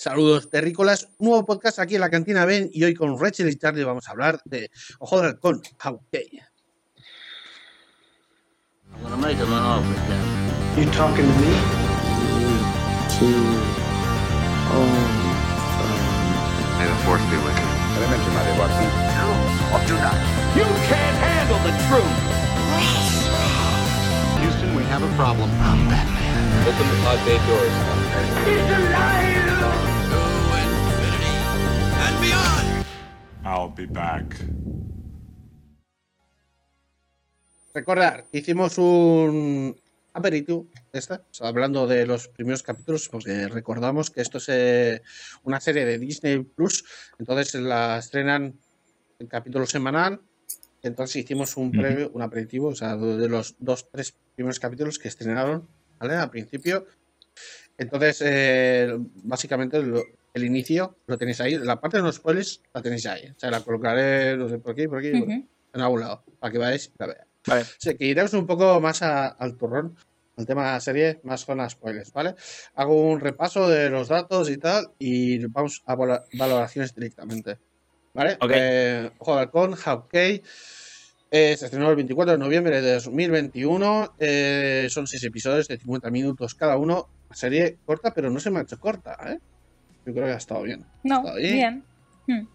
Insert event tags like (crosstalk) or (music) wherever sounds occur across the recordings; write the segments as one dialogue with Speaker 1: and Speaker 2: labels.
Speaker 1: Saludos terrícolas, nuevo podcast aquí en la cantina Ben y hoy con Rachel y Charlie vamos a hablar de Ojo del Halcón, How
Speaker 2: I'm gonna make him an offer, Captain.
Speaker 3: You talking to me?
Speaker 4: May the force be with you.
Speaker 5: Watson.
Speaker 6: Can't handle the truth.
Speaker 5: Houston, we have a problem.
Speaker 4: Open the pod bay doors.
Speaker 6: He's alive.
Speaker 7: I'll be back.
Speaker 1: Recordar, hicimos un aperitivo, esta, hablando de los primeros capítulos, porque recordamos que esto es eh, una serie de Disney Plus, entonces la estrenan el capítulo semanal, entonces hicimos un previo, un aperitivo, o sea, de los dos, tres primeros capítulos que estrenaron, ¿vale? Al principio. Entonces, eh, básicamente lo- el inicio lo tenéis ahí, la parte de los spoilers la tenéis ahí, o sea, la colocaré no sé, por aquí, por aquí, en algún lado, para que veáis y la veáis.
Speaker 2: Vale.
Speaker 1: O sea, que iremos un poco más a- al turrón, al tema de la serie, más con las spoilers, ¿vale? Hago un repaso de los datos y tal, y vamos a valoraciones directamente, ¿vale?
Speaker 2: Ok.
Speaker 1: Eh, Ojo de Halcón, Hawkeye, eh, se estrenó el 24 de noviembre de 2021, eh, son seis episodios de 50 minutos cada uno, la serie corta, pero no se me ha hecho corta, ¿eh? Yo creo que ha estado bien.
Speaker 8: No,
Speaker 1: bien.
Speaker 8: bien. Hmm.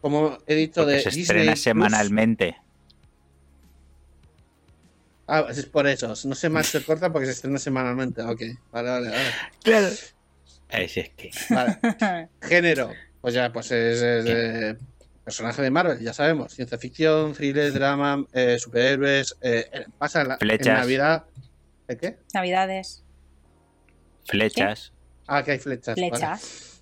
Speaker 1: Como he dicho
Speaker 2: Porque
Speaker 1: de
Speaker 2: se
Speaker 1: Disney
Speaker 2: estrena
Speaker 1: Plus-
Speaker 2: semanalmente.
Speaker 1: Ah, es por eso. No se me ha hecho corta porque se estrena semanalmente. Ok, vale, vale, vale.
Speaker 2: Claro. Así es que.
Speaker 1: Vale. (laughs) Género. Pues ya, pues es, es, eh, personaje de Marvel, ya sabemos. Ciencia ficción, thriller, drama, eh, superhéroes. eh, pasa en, la, en
Speaker 2: Flechas.
Speaker 1: Navidad. ¿Eh, qué?
Speaker 8: Navidades,
Speaker 2: Flechas.
Speaker 1: Ah, que hay flechas.
Speaker 8: flechas.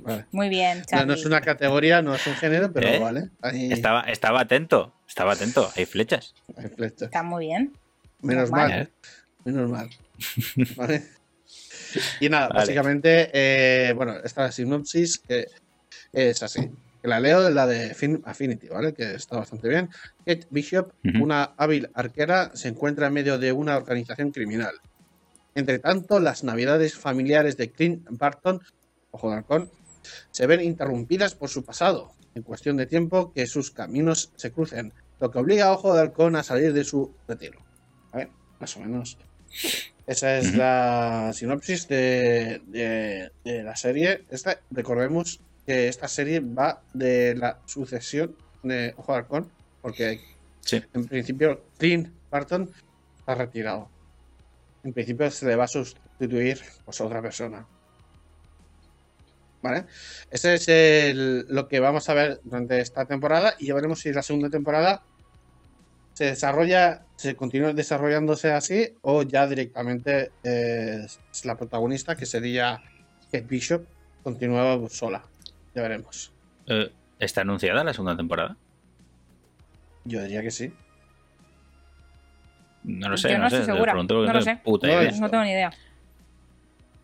Speaker 1: vale.
Speaker 8: Muy bien,
Speaker 1: No,
Speaker 8: Charlie.
Speaker 1: no es una categoría, no es un género, pero
Speaker 2: ¿Eh?
Speaker 1: vale.
Speaker 2: Estaba, estaba atento. Estaba atento. Hay flechas.
Speaker 1: hay flechas.
Speaker 8: Está muy bien.
Speaker 1: Menos mal. Menos mal. (laughs) ¿Vale? Y nada,
Speaker 2: Vale.
Speaker 1: básicamente, eh, bueno, esta es la sinopsis que es así. Que la leo de la de Fin- Affinity, ¿vale? Que está bastante bien. Kate Bishop, una hábil arquera, se encuentra en medio de una organización criminal. Entre tanto, las navidades familiares de Clint Barton, ojo de halcón, se ven interrumpidas por su pasado. En cuestión de tiempo que sus caminos se crucen, lo que obliga a Ojo de Halcón a salir de su retiro. A ver, más o menos. Esa es la sinopsis de, de- de la serie. Esta, recordemos que esta serie va de la sucesión de Ojo de Halcón, porque
Speaker 2: Sí.
Speaker 1: en principio Clint Barton está retirado. En principio se le va a sustituir pues, a otra persona. ¿Vale? Ese es el- lo que vamos a ver durante esta temporada y ya veremos si la segunda temporada se desarrolla, se continúa desarrollándose así o ya directamente eh, es la protagonista que sería Kate Bishop continúa sola. Ya veremos.
Speaker 2: Eh, ¿Está anunciada la segunda temporada?
Speaker 1: Yo diría que sí.
Speaker 2: No lo sé,
Speaker 8: Yo no
Speaker 2: no, sé.
Speaker 8: segura. No
Speaker 2: no
Speaker 8: lo
Speaker 2: tengo
Speaker 8: sé.
Speaker 2: puta
Speaker 1: No
Speaker 2: idea.
Speaker 1: es-
Speaker 8: No tengo ni idea.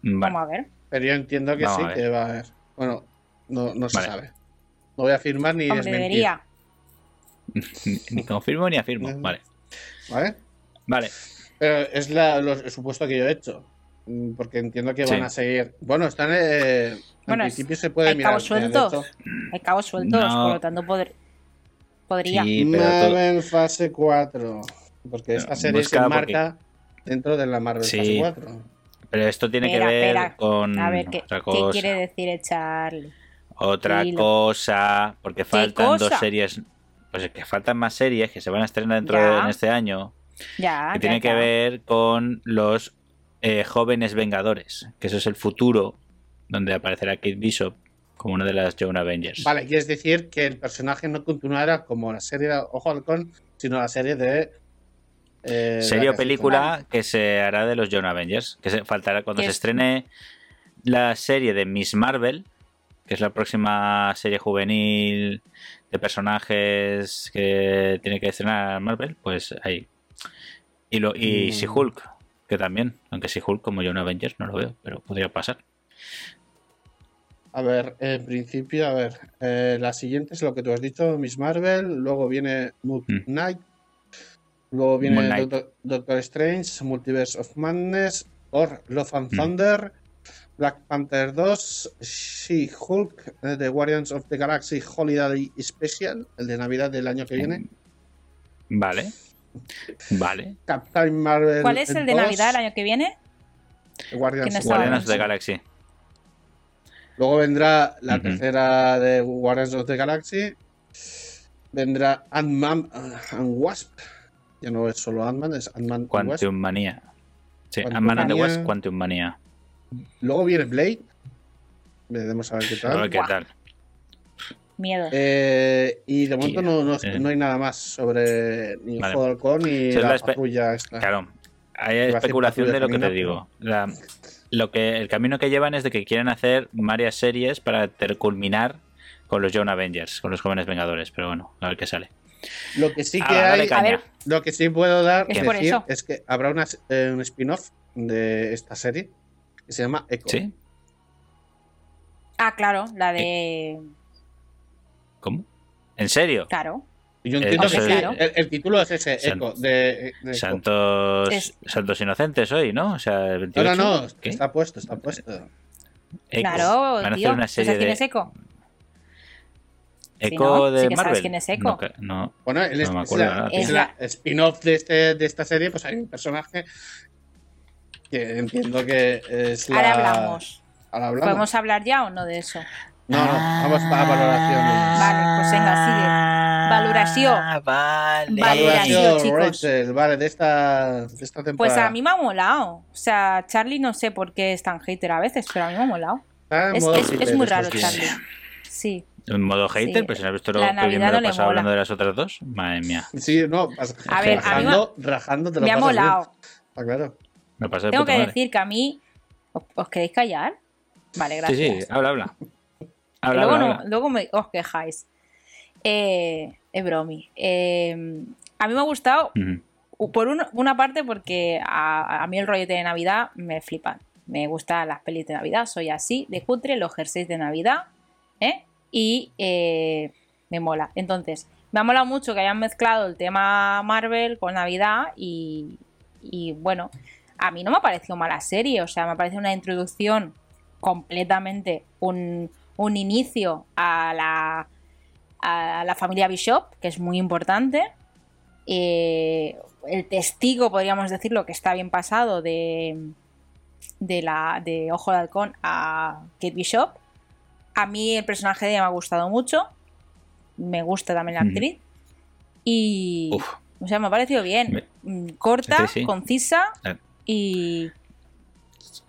Speaker 2: Vale.
Speaker 8: Vamos a ver.
Speaker 1: Pero yo entiendo que
Speaker 2: Vamos
Speaker 1: sí, que va a haber. Bueno, no, no se
Speaker 2: Vale.
Speaker 1: sabe. No voy a afirmar ni
Speaker 8: Hombre,
Speaker 1: desmentir.
Speaker 8: debería. (laughs)
Speaker 2: Ni confirmo ni afirmo. Vale.
Speaker 1: ¿Vale?
Speaker 2: Vale.
Speaker 1: Pero es la- lo- el supuesto que yo he hecho. Mm, Porque entiendo que van a seguir. Bueno, están. Eh, en
Speaker 8: Bueno, es-
Speaker 1: principio se puede
Speaker 8: hay
Speaker 1: mirar.
Speaker 8: cabos
Speaker 1: eh,
Speaker 8: sueltos. Hay cabos sueltos,
Speaker 2: No.
Speaker 8: por lo tanto poder- podría.
Speaker 2: Sí, pero todo-
Speaker 1: Marvel fase 4. Porque esta
Speaker 2: No,
Speaker 1: serie
Speaker 2: busca
Speaker 1: se marca dentro de la Marvel
Speaker 2: Sí.
Speaker 1: fase 4.
Speaker 2: Pero esto tiene que ver con
Speaker 8: A ver, ¿qué,
Speaker 2: otra
Speaker 8: qué
Speaker 2: cosa.
Speaker 8: quiere decir el Charlie?
Speaker 2: Otra
Speaker 8: Dilo.
Speaker 2: cosa, porque faltan dos series. Pues es que faltan más series que se van a estrenar dentro
Speaker 8: Ya.
Speaker 2: de en este año.
Speaker 8: Ya,
Speaker 2: que
Speaker 8: ya
Speaker 2: tiene que ver con los eh, jóvenes vengadores. Que eso es el futuro, donde aparecerá Kate Bishop como una de las Young Avengers.
Speaker 1: Vale, quieres decir que el personaje no continuará como la serie de Ojo Halcón, sino la serie de. Eh,
Speaker 2: Serie o película que se hará de los Young Avengers. Que se faltará cuando se
Speaker 8: es-
Speaker 2: estrene la serie de Miss Marvel, que es la próxima serie juvenil de personajes que tiene que estrenar Marvel, pues ahí. Y, lo, y
Speaker 1: Mm.
Speaker 2: She-Hulk, que también, aunque She-Hulk como Young Avengers no lo veo, pero podría pasar.
Speaker 1: A ver, en principio, a ver. eh, la siguiente es lo que tú has dicho, Miss Marvel. Luego viene Moon
Speaker 2: Mm.
Speaker 1: Luego viene. Doctor, Doctor Strange, Multiverse of Madness. Thor, Love and
Speaker 2: Mm.
Speaker 1: Thunder. Black Panther 2, She-Hulk, eh, The Guardians of the Galaxy Holiday Special, el de Navidad del año que viene.
Speaker 2: Vale. Vale.
Speaker 1: Captain Marvel.
Speaker 8: ¿Cuál es el de
Speaker 1: 2,
Speaker 8: Navidad el año que viene?
Speaker 1: Guardians
Speaker 8: no
Speaker 1: of the
Speaker 2: Galaxy.
Speaker 1: Luego vendrá la tercera de Guardians of the Galaxy. Vendrá Ant-Man uh, and Wasp. Ya no es solo Ant-Man, es Ant-Man.
Speaker 2: Quantum Manía. Sí, Ant-Man and the. Wasp, Quantum Manía.
Speaker 1: Luego viene Blade. Veremos a ver qué
Speaker 2: A ver
Speaker 1: tal.
Speaker 2: qué tal.
Speaker 8: Miedo.
Speaker 1: Eh, y de momento no, no,
Speaker 2: eh.
Speaker 1: no hay nada más sobre ni el
Speaker 2: Vale.
Speaker 1: juego de halcón ni la
Speaker 2: la espe-
Speaker 1: patrulla esta.
Speaker 2: Claro. Hay especulación de lo que te digo. La- lo que, el camino que llevan es de que quieren hacer varias series para ter- culminar con los Young Avengers, con los jóvenes Vengadores. Pero bueno, a ver qué sale.
Speaker 1: Lo que sí que
Speaker 2: Ala, dale
Speaker 1: hay,
Speaker 2: caña.
Speaker 8: A ver.
Speaker 1: lo que sí puedo dar
Speaker 8: Es
Speaker 1: decir es que habrá una, eh, un spin-off de esta serie que se llama Echo.
Speaker 2: ¿Sí?
Speaker 8: Ah, claro, la
Speaker 2: Eh,
Speaker 8: de.
Speaker 2: ¿Cómo? ¿En serio?
Speaker 8: Claro.
Speaker 1: Yo
Speaker 2: Eh,
Speaker 1: entiendo que sí,
Speaker 8: es-
Speaker 1: el, el título es ese,
Speaker 2: San-
Speaker 1: Echo. De, de Echo.
Speaker 2: Santos,
Speaker 8: Es-
Speaker 2: Santos Inocentes hoy, ¿no? O sea, el
Speaker 1: No,
Speaker 2: 28.
Speaker 1: no, no,
Speaker 2: ¿Qué?
Speaker 1: está puesto, está puesto.
Speaker 2: Echo.
Speaker 8: Claro,
Speaker 2: Van a hacer
Speaker 8: tío.
Speaker 2: una
Speaker 8: ¿Tú
Speaker 2: serie de
Speaker 8: es Eco?
Speaker 2: Echo
Speaker 8: ¿no?
Speaker 2: de
Speaker 8: Sí que sabes
Speaker 2: Marvel.
Speaker 8: quién es Echo.
Speaker 2: No, que- no.
Speaker 1: Bueno, en
Speaker 2: No
Speaker 1: este-
Speaker 2: me
Speaker 1: es la, es la spin-off de, este, de esta serie, pues hay un personaje que entiendo que es la...
Speaker 8: Ahora hablamos.
Speaker 1: Ahora hablamos.
Speaker 8: ¿Podemos hablar ya o no de eso?
Speaker 1: No, no, vamos para valoraciones.
Speaker 8: Vale, pues venga, sigue. Valoración.
Speaker 2: Ah, vale.
Speaker 8: Valoración.
Speaker 1: Valoración,
Speaker 8: chicos.
Speaker 1: Rachel, vale, de esta, de esta temporada.
Speaker 8: Pues a mí me ha molado. O sea, Charlie no sé por qué es tan hater a veces, pero a mí me ha molado.
Speaker 1: En
Speaker 8: Es, es- muy raro. Charlie. Sí.
Speaker 2: En modo hater,
Speaker 8: Sí.
Speaker 2: pues si no has visto lo
Speaker 8: La
Speaker 2: que bien me lo he
Speaker 8: no
Speaker 2: pasado hablando de las otras dos. Madre mía.
Speaker 1: Sí, no,
Speaker 8: A ver, a mí
Speaker 1: rajando, rajando te lo
Speaker 8: Me ha molado.
Speaker 1: Está claro.
Speaker 2: Me pasa de
Speaker 8: Tengo que
Speaker 2: madre.
Speaker 8: decir que a mí. ¿Os, os queréis callar? Vale,
Speaker 2: Sí,
Speaker 8: gracias.
Speaker 2: sí, habla, habla.
Speaker 8: Que
Speaker 2: Habla,
Speaker 8: luego,
Speaker 2: habla,
Speaker 8: no-
Speaker 2: habla.
Speaker 8: luego me- os quejáis. Eh, es bromi. Eh, a mí me ha gustado, por un- una parte, porque a, a mí el rollete de Navidad me flipan. Me gustan las pelis de Navidad, soy así, de cutre, los jerseys de Navidad, ¿eh? Y eh, me mola. Entonces, me ha molado mucho que hayan mezclado el tema Marvel con Navidad y, bueno, a mí no me ha parecido mala serie, o sea, me parece una introducción completamente, un, un inicio a la, a la familia Bishop, que es muy importante. Eh, el testigo, podríamos decirlo, que está bien pasado de, de, la, de Ojo de Halcón a Kate Bishop. A mí el personaje de ella me ha gustado mucho. Me gusta también la actriz. Y.
Speaker 2: Uf.
Speaker 8: O sea, me ha parecido bien.
Speaker 2: Me-
Speaker 8: Mm, Corta,
Speaker 2: Sí, sí.
Speaker 8: concisa
Speaker 2: Eh.
Speaker 8: y,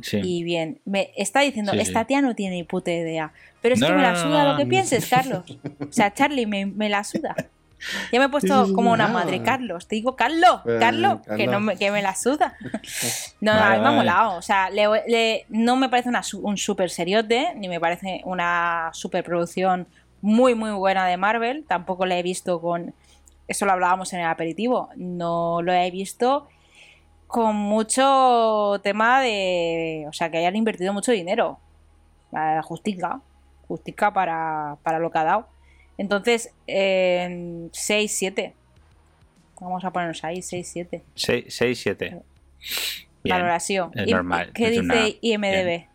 Speaker 2: Sí.
Speaker 8: y bien. Me está diciendo, esta tía no tiene ni puta idea. Pero es
Speaker 2: No,
Speaker 8: que me la suda
Speaker 2: no,
Speaker 8: lo que pienses, (laughs) Carlos. O sea, Charlie me, me la suda. Ya me he puesto como una
Speaker 1: no.
Speaker 8: madre, Carlos. Te digo, Carlos, Carlos, que, no me, que me la suda. (laughs) No,
Speaker 2: Vale,
Speaker 8: a mí me ha molado. O sea, le- le- no me parece una un super seriote, ni me parece una superproducción muy, muy buena de Marvel. Tampoco la he visto con. Eso lo hablábamos en el aperitivo. No lo he visto con mucho tema de. O sea, que hayan invertido mucho dinero. Eh, Justica. Justica para, para lo que ha dado. Entonces, 6, 7. Vamos a ponernos ahí, 6, 7.
Speaker 2: 6, 7.
Speaker 8: Valoración.
Speaker 2: es
Speaker 8: ¿Y
Speaker 2: normal,
Speaker 8: ¿Qué
Speaker 2: es
Speaker 8: dice
Speaker 2: una-
Speaker 8: IMDB?
Speaker 2: bien.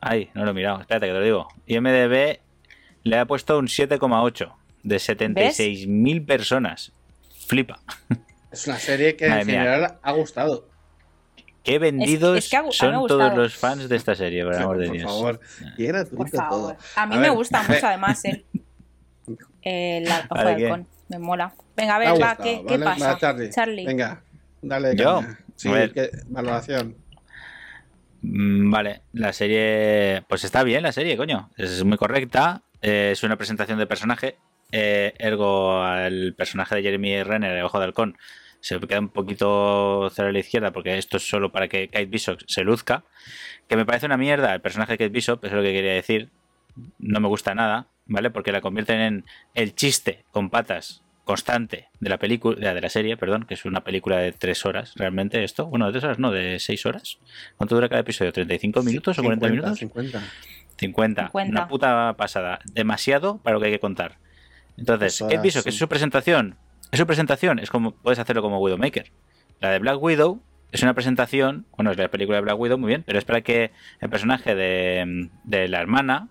Speaker 2: Ay, no lo he mirado. Espérate que te lo digo. IMDB le ha puesto un 7,8 de 76.000 personas. Flipa.
Speaker 1: Es una serie que
Speaker 2: Madre
Speaker 1: en
Speaker 2: mía.
Speaker 1: general ha gustado.
Speaker 2: Qué vendidos
Speaker 8: es que ha
Speaker 2: son todos los fans de esta serie, por el amor de
Speaker 1: por
Speaker 2: Dios.
Speaker 1: favor. Y era
Speaker 8: Por favor.
Speaker 1: todo.
Speaker 8: A mí
Speaker 1: A
Speaker 8: me
Speaker 1: ver,
Speaker 8: gusta mucho, además, el, (laughs) el ojo
Speaker 2: Vale,
Speaker 8: de halcón. Me mola. Venga, a ver, va,
Speaker 1: gustado,
Speaker 8: ¿qué, qué
Speaker 1: ¿vale?
Speaker 8: pasa?
Speaker 1: Va, Charlie.
Speaker 8: Charlie.
Speaker 1: Venga, dale.
Speaker 2: ¿Yo?
Speaker 1: Sí,
Speaker 2: A ver.
Speaker 1: ¿qué- valoración.
Speaker 2: Mm, Vale, la serie. Pues está bien la serie, coño. Es muy correcta. eh, es una presentación de personaje. eh, ergo, el personaje de Jeremy Renner, el Ojo de Halcón, se queda un poquito cero a la izquierda porque esto es solo para que Kate Bishop se luzca. Que me parece una mierda el personaje de Kate Bishop, es lo que quería decir. No me gusta nada, ¿vale? Porque la convierten en el chiste con patas constante de la película, de la serie, perdón, que es una película de tres horas, realmente esto. Bueno, de tres horas, no, de seis horas. ¿Cuánto dura cada episodio? ¿35 minutos o 40 minutos?
Speaker 1: 50.
Speaker 2: 50.
Speaker 8: 50.
Speaker 2: Una puta pasada. Demasiado para lo que hay que contar. Entonces,
Speaker 1: Eso
Speaker 2: ¿qué pienso?
Speaker 1: es
Speaker 2: Que es su presentación. Es su presentación. Es como puedes hacerlo como Widowmaker. La de Black Widow es una presentación, bueno, es la película de Black Widow, muy bien, pero es para que el personaje de, de la hermana,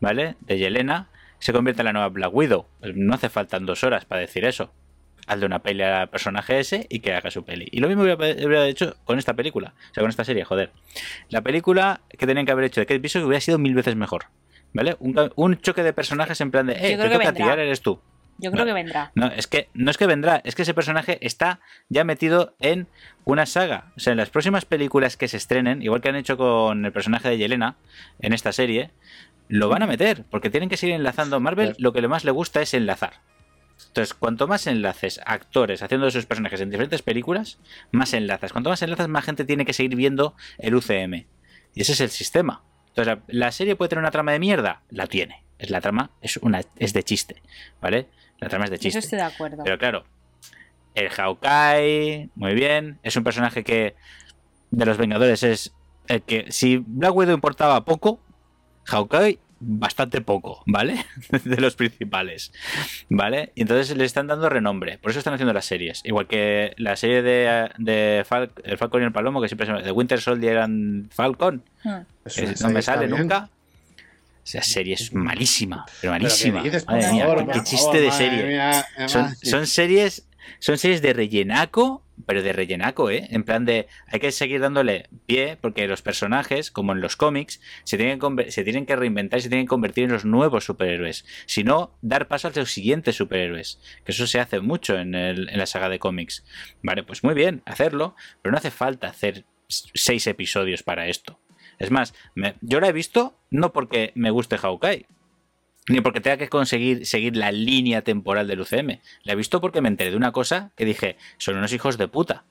Speaker 2: ¿vale? De Yelena, se convierta en la nueva Black Widow. No hace falta dos horas para decir eso. Hazle una peli al personaje ese y que haga su peli. Y lo mismo hubiera, hecho con esta película, o sea, con esta serie, joder. La película que tenían que haber hecho de Kate Bishop hubiera sido mil veces mejor, ¿vale? Un, choque de personajes en plan de, eh, te toca eres tú.
Speaker 8: Yo creo
Speaker 2: No.
Speaker 8: que vendrá.
Speaker 2: No, es que no es que vendrá, es que ese personaje está ya metido en una saga. O sea, en las próximas películas que se estrenen, igual que han hecho con el personaje de Yelena en esta serie, lo van a meter, porque tienen que seguir enlazando. Marvel lo que le más le gusta es enlazar. Entonces, cuanto más enlaces, actores haciendo de sus personajes en diferentes películas, más enlazas. Cuanto más enlazas, más gente tiene que seguir viendo el UCM. Y ese es el sistema. Entonces, la la serie puede tener una trama de mierda, la tiene. Es la trama, es una, es de chiste, ¿vale? La trama es de
Speaker 8: Eso
Speaker 2: chiste.
Speaker 8: estoy de acuerdo.
Speaker 2: Pero claro, el Hawkeye, muy bien. Es un personaje que de los Vengadores es el que, si Black Widow importaba poco, Hawkeye bastante poco, ¿vale? (laughs) de los principales, ¿vale? Y entonces le están dando renombre. Por eso están haciendo las series. Igual que la serie de, de Fal- el Falcon y el Palomo, que siempre se llama de Winter Soldier and Falcon,
Speaker 8: Hmm.
Speaker 2: Que
Speaker 1: una
Speaker 2: no me sale
Speaker 1: bien.
Speaker 2: nunca. Esa serie es malísima, pero
Speaker 1: Pero ¿qué
Speaker 2: malísima.
Speaker 1: por
Speaker 2: Madre mía,
Speaker 1: favor,
Speaker 2: qué- chiste
Speaker 1: favor,
Speaker 2: de serie.
Speaker 1: mía,
Speaker 2: Son,
Speaker 1: además, sí.
Speaker 2: son series son series de rellenaco, pero de rellenaco, ¿eh? En plan de hay que seguir dándole pie porque los personajes, como en los cómics, se tienen que, conver- se tienen que reinventar y se tienen que convertir en los nuevos superhéroes. Si no, dar paso a los siguientes superhéroes. Que eso se hace mucho en, el- en la saga de cómics. Vale, pues muy bien, hacerlo, pero no hace falta hacer seis episodios para esto. Es más, me- yo la he visto no porque me guste Hawkeye, ni porque tenga que conseguir seguir la línea temporal del UCM. La he visto porque me enteré de una cosa que dije, son unos hijos de puta.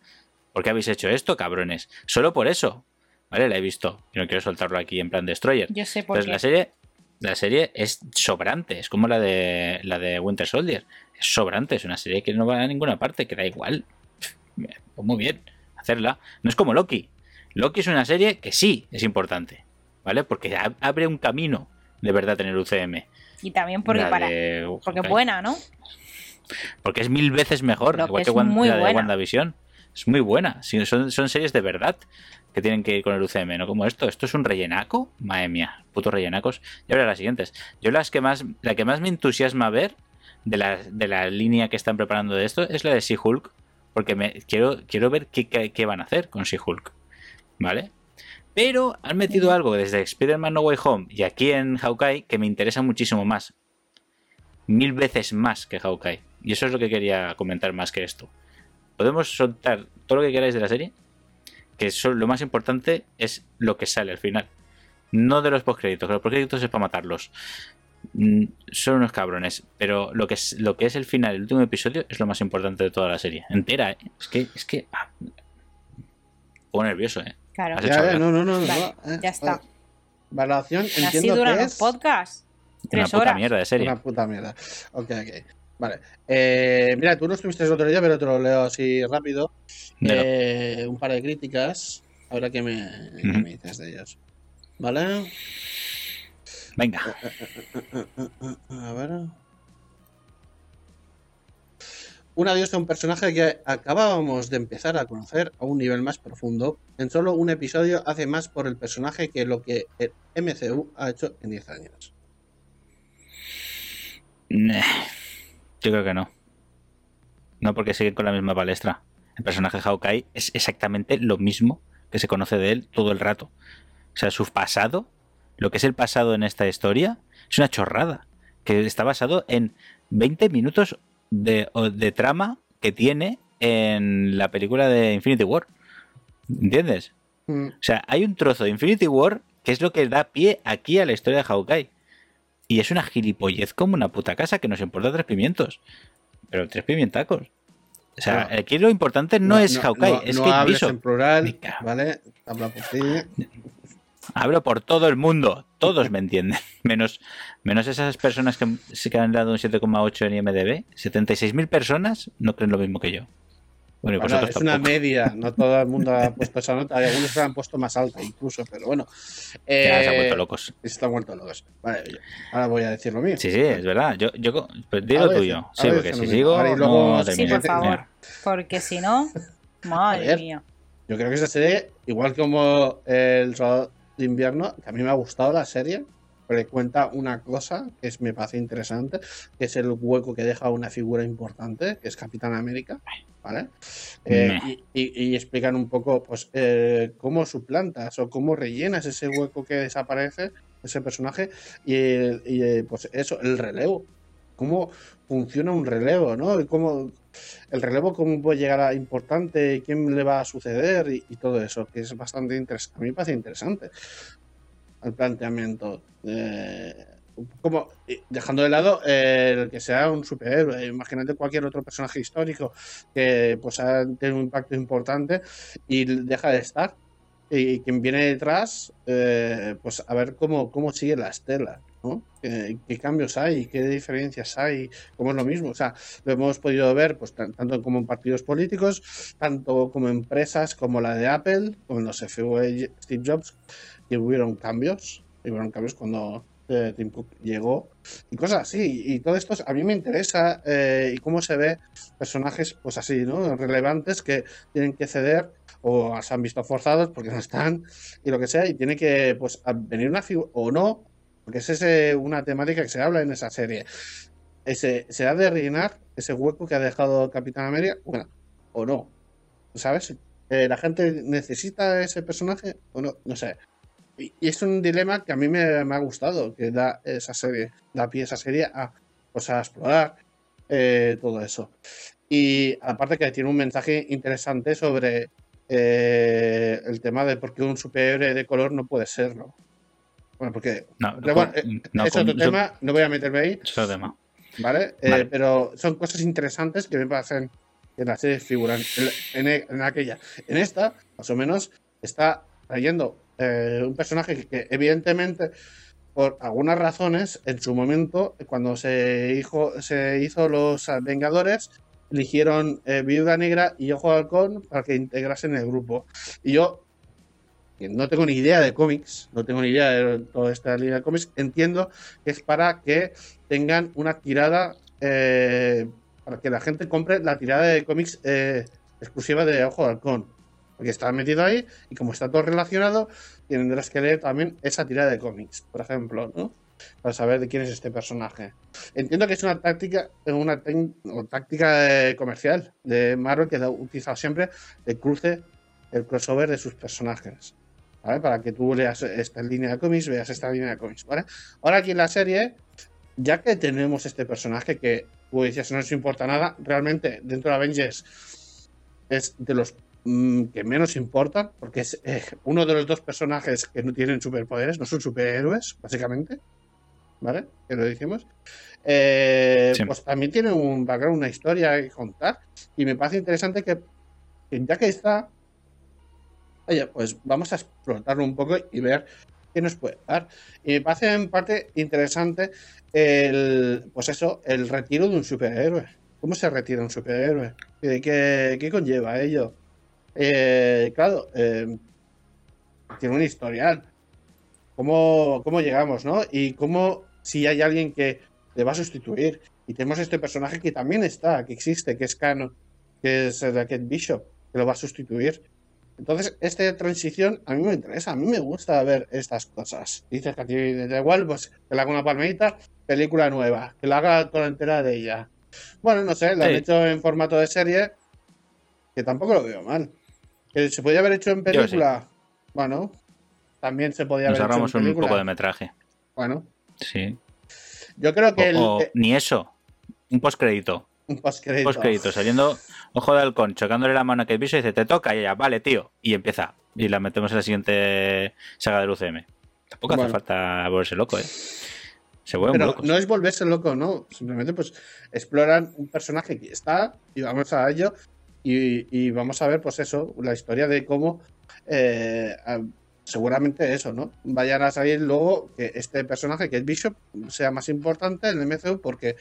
Speaker 2: ¿Por qué habéis hecho esto, cabrones? Solo por eso. ¿Vale? La he visto. Y no quiero soltarlo aquí en plan Destroyer.
Speaker 8: Yo sé por
Speaker 2: Entonces
Speaker 8: qué.
Speaker 2: la serie, la serie es sobrante. Es como la de la de Winter Soldier. Es sobrante. Es una serie que no va a ninguna parte, que da igual. Muy bien, hacerla. No es como Loki. Loki es una serie que sí es importante. ¿Vale? Porque ab- abre un camino de verdad en el UCM.
Speaker 8: Y también porque para.
Speaker 2: de
Speaker 8: Porque buena, ¿no?
Speaker 2: Porque es mil veces mejor,
Speaker 8: Lo que
Speaker 2: igual
Speaker 8: es
Speaker 2: que
Speaker 8: muy
Speaker 2: la de
Speaker 8: buena.
Speaker 2: WandaVision. Es muy buena. Sí, son, son series de verdad que tienen que ir con el UCM, no como esto. ¿Esto es un rellenaco? Madre mía, putos rellenacos. Y ahora las siguientes. Yo las que más, la que más me entusiasma ver de la, de la línea que están preparando de esto es la de She-Hulk. Porque me, quiero, quiero ver qué, qué- qué van a hacer con She-Hulk. ¿Vale? Pero han metido algo desde Spider-Man No Way Home y aquí en Hawkeye que me interesa muchísimo más. Mil veces más que Hawkeye. Y eso es lo que quería comentar más que esto. Podemos soltar todo lo que queráis de la serie, que eso- lo más importante es lo que sale al final. No de los postcréditos, que los postcréditos es para matarlos. Mm, Son unos cabrones, pero lo que es lo que es el final, el último episodio, es lo más importante de toda la serie. Entera, ¿eh? Es que, es que. Ah, nervioso, ¿eh?
Speaker 8: Claro.
Speaker 1: Ya, no, no, no.
Speaker 8: Vale,
Speaker 1: no, eh,
Speaker 8: ya está.
Speaker 1: eh, Valoración,
Speaker 8: Así
Speaker 1: entiendo
Speaker 8: duran
Speaker 1: que
Speaker 8: los
Speaker 1: es
Speaker 8: podcasts.
Speaker 2: Una
Speaker 8: Tres
Speaker 2: puta
Speaker 8: horas.
Speaker 2: mierda de serie.
Speaker 1: una puta mierda. Ok, ok. Vale. Eh, mira, tú no estuviste el otro día, pero te lo leo así rápido. Eh, un par de críticas. Ahora que me, qué
Speaker 2: Ujú.
Speaker 1: me dices de ellos. ¿Vale?
Speaker 2: Venga.
Speaker 1: A ver. Un adiós a un personaje que acabábamos de empezar a conocer a un nivel más profundo. En solo un episodio hace más por el personaje que lo que el MCU ha hecho en 10 años.
Speaker 2: Yo creo que no. No porque sigue con la misma palestra. El personaje Hawkeye es exactamente lo mismo que se conoce de él todo el rato. O sea, su pasado, lo que es el pasado en esta historia, es una chorrada. Que está basado en 20 minutos de, trama que tiene en la película de Infinity War. ¿Entiendes?
Speaker 1: Mm,
Speaker 2: O sea, hay un trozo de Infinity War que es lo que da pie aquí a la historia de Hawkeye. Y es una gilipollez como una puta casa que nos importa tres pimientos. Pero tres pimientacos. O sea,
Speaker 1: No.
Speaker 2: aquí lo importante no, es Hawkeye,
Speaker 1: no-
Speaker 2: es Kate
Speaker 1: en plural. ¿vale? Habla por ti.
Speaker 2: Hablo por todo el mundo. Todos (laughs) me entienden. Menos, menos esas personas que sí que han dado un 7,8 en IMDB. 76.000 personas no creen lo mismo que yo. Bueno, y
Speaker 1: Bueno,
Speaker 2: vosotros
Speaker 1: es una media, no todo el mundo ha (laughs) puesto esa nota, algunos la han puesto más alta incluso, pero bueno.
Speaker 2: Ya se han
Speaker 1: Eh,
Speaker 2: vuelto locos.
Speaker 1: Están vuelto locos. Vale, ahora voy a decir lo mío.
Speaker 2: Sí, sí, es verdad. Yo, yo, pues dilo
Speaker 1: ver,
Speaker 2: tuyo. Sí, porque
Speaker 1: se
Speaker 2: si
Speaker 1: lo
Speaker 2: sigo,
Speaker 1: luego-
Speaker 2: no
Speaker 1: Sí,
Speaker 8: por favor. Porque si no, (laughs) madre mía.
Speaker 1: yo creo que esa serie, igual como el Soldado de Invierno, que a mí me ha gustado la serie, porque cuenta una cosa que es, me parece interesante, que es el hueco que deja una figura importante, que es Capitán América, ¿vale? Eh, y, y- y explican un poco, pues, eh, cómo suplantas o cómo rellenas ese hueco que desaparece, ese personaje, y, y, eh, pues eso, el relevo. Cómo funciona un relevo, ¿no? Y cómo el relevo, cómo puede llegar a importante, quién le va a suceder y, y todo eso, que es bastante interesante. A mí me parece interesante el planteamiento. Eh, como dejando de lado eh, el que sea un superhéroe, imagínate cualquier otro personaje histórico que pues ha tenido un impacto importante y deja de estar. Y quien viene detrás, eh, pues a ver cómo, cómo sigue la estela, ¿Qué, cambios hay? ¿Qué diferencias hay? ¿Cómo es lo mismo? O sea, lo hemos podido ver pues tan- tanto como en partidos políticos, tanto como empresas como la de Apple, cuando se fue Steve Jobs, que hubieron cambios, hubieron cambios cuando eh, Tim Cook llegó y cosas así. Y todo esto a mí me interesa eh, y cómo se ve personajes pues así, ¿no? Relevantes que tienen que ceder o se han visto forzados porque no están y lo que sea y tiene que pues venir una figura o no, porque es una temática que se habla en esa serie. Ese, se ha de rellenar ese hueco que ha dejado Capitán América, bueno, o no, ¿sabes? Eh, ¿La gente necesita ese personaje o no? No sé. Y, y es un dilema que a mí me, me ha gustado, que da esa serie, da pie esa serie a, a explorar eh, todo eso. Y aparte que tiene un mensaje interesante sobre eh, el tema de por qué un superhéroe de color no puede serlo. Bueno, porque
Speaker 2: No,
Speaker 1: pero bueno, eh,
Speaker 2: no,
Speaker 1: es
Speaker 2: con-
Speaker 1: otro tema, no voy a meterme ahí,
Speaker 2: es otro tema.
Speaker 1: ¿vale? Eh, pero son cosas interesantes que me que en la serie figuran. En, en- en aquella. En esta, más o menos, está trayendo eh, un personaje que, que evidentemente, por algunas razones, en su momento, cuando se hizo, se hizo los Vengadores, eligieron eh, Viuda Negra y Ojo de Halcón para que integrasen el grupo. Y yo, no tengo ni idea de cómics, no tengo ni idea de toda esta línea de cómics, entiendo que es para que tengan una tirada, eh, para que la gente compre la tirada de cómics eh, exclusiva de Ojo de Halcón. Porque está metido ahí y como está todo relacionado, tendrás que leer también esa tirada de cómics, por ejemplo, ¿no? Para saber de quién es este personaje. Entiendo que es una táctica, una táctica eh, comercial de Marvel que ha utilizado siempre el cruce, el crossover de sus personajes. ¿Vale? Para que tú leas esta línea de cómics, veas esta línea de cómics, ¿vale? Ahora aquí en la serie, ya que tenemos este personaje que, tú decías, no nos importa nada, realmente dentro de Avengers es de los mm, que menos importan, porque es eh, uno de los dos personajes que no tienen superpoderes, no son superhéroes, básicamente, ¿vale? Que lo dijimos. Eh,
Speaker 2: Sí.
Speaker 1: Pues también tiene un background, una historia que contar, y me parece interesante que, que ya que está, oye, pues vamos a explotarlo un poco y ver qué nos puede dar. Y me parece en parte interesante el, pues eso, el retiro de un superhéroe. ¿Cómo se retira un superhéroe? ¿Qué, qué- conlleva ello? Eh, claro, eh, tiene un historial. ¿Cómo, ¿Cómo llegamos, no? Y cómo, si hay alguien que le va a sustituir. Y tenemos este personaje que también está, que existe, que es Cano, que es el de Kate Bishop, que lo va a sustituir. Entonces, esta transición a mí me interesa, a mí me gusta ver estas cosas. Dices que a ti da igual, pues que le haga una palmerita, película nueva, que la haga toda entera de ella. Bueno, no sé, la han
Speaker 2: Sí.
Speaker 1: hecho en formato de serie, que tampoco lo veo mal. Que se podía haber hecho en
Speaker 2: sí.
Speaker 1: película, bueno, también se podía
Speaker 2: Nos
Speaker 1: haber hecho en
Speaker 2: un
Speaker 1: película.
Speaker 2: poco de metraje.
Speaker 1: Bueno,
Speaker 2: Sí.
Speaker 1: yo creo que
Speaker 2: O,
Speaker 1: el,
Speaker 2: ni eso. Un postcrédito.
Speaker 1: Un postcrédito.
Speaker 2: Postcrédito. Saliendo ojo de halcón, chocándole la mano a Kate Bishop y dice, te toca y ella, vale, tío. Y empieza. Y la metemos en la siguiente saga del UCM. Tampoco
Speaker 1: Bueno.
Speaker 2: hace falta volverse loco, ¿eh? Se vuelven
Speaker 1: Pero no es volverse loco, no. Simplemente pues exploran un personaje que está y vamos a ello y, y vamos a ver pues eso, la historia de cómo eh, seguramente eso, ¿no? Vayan a salir luego que este personaje que es Bishop sea más importante en el MCU porque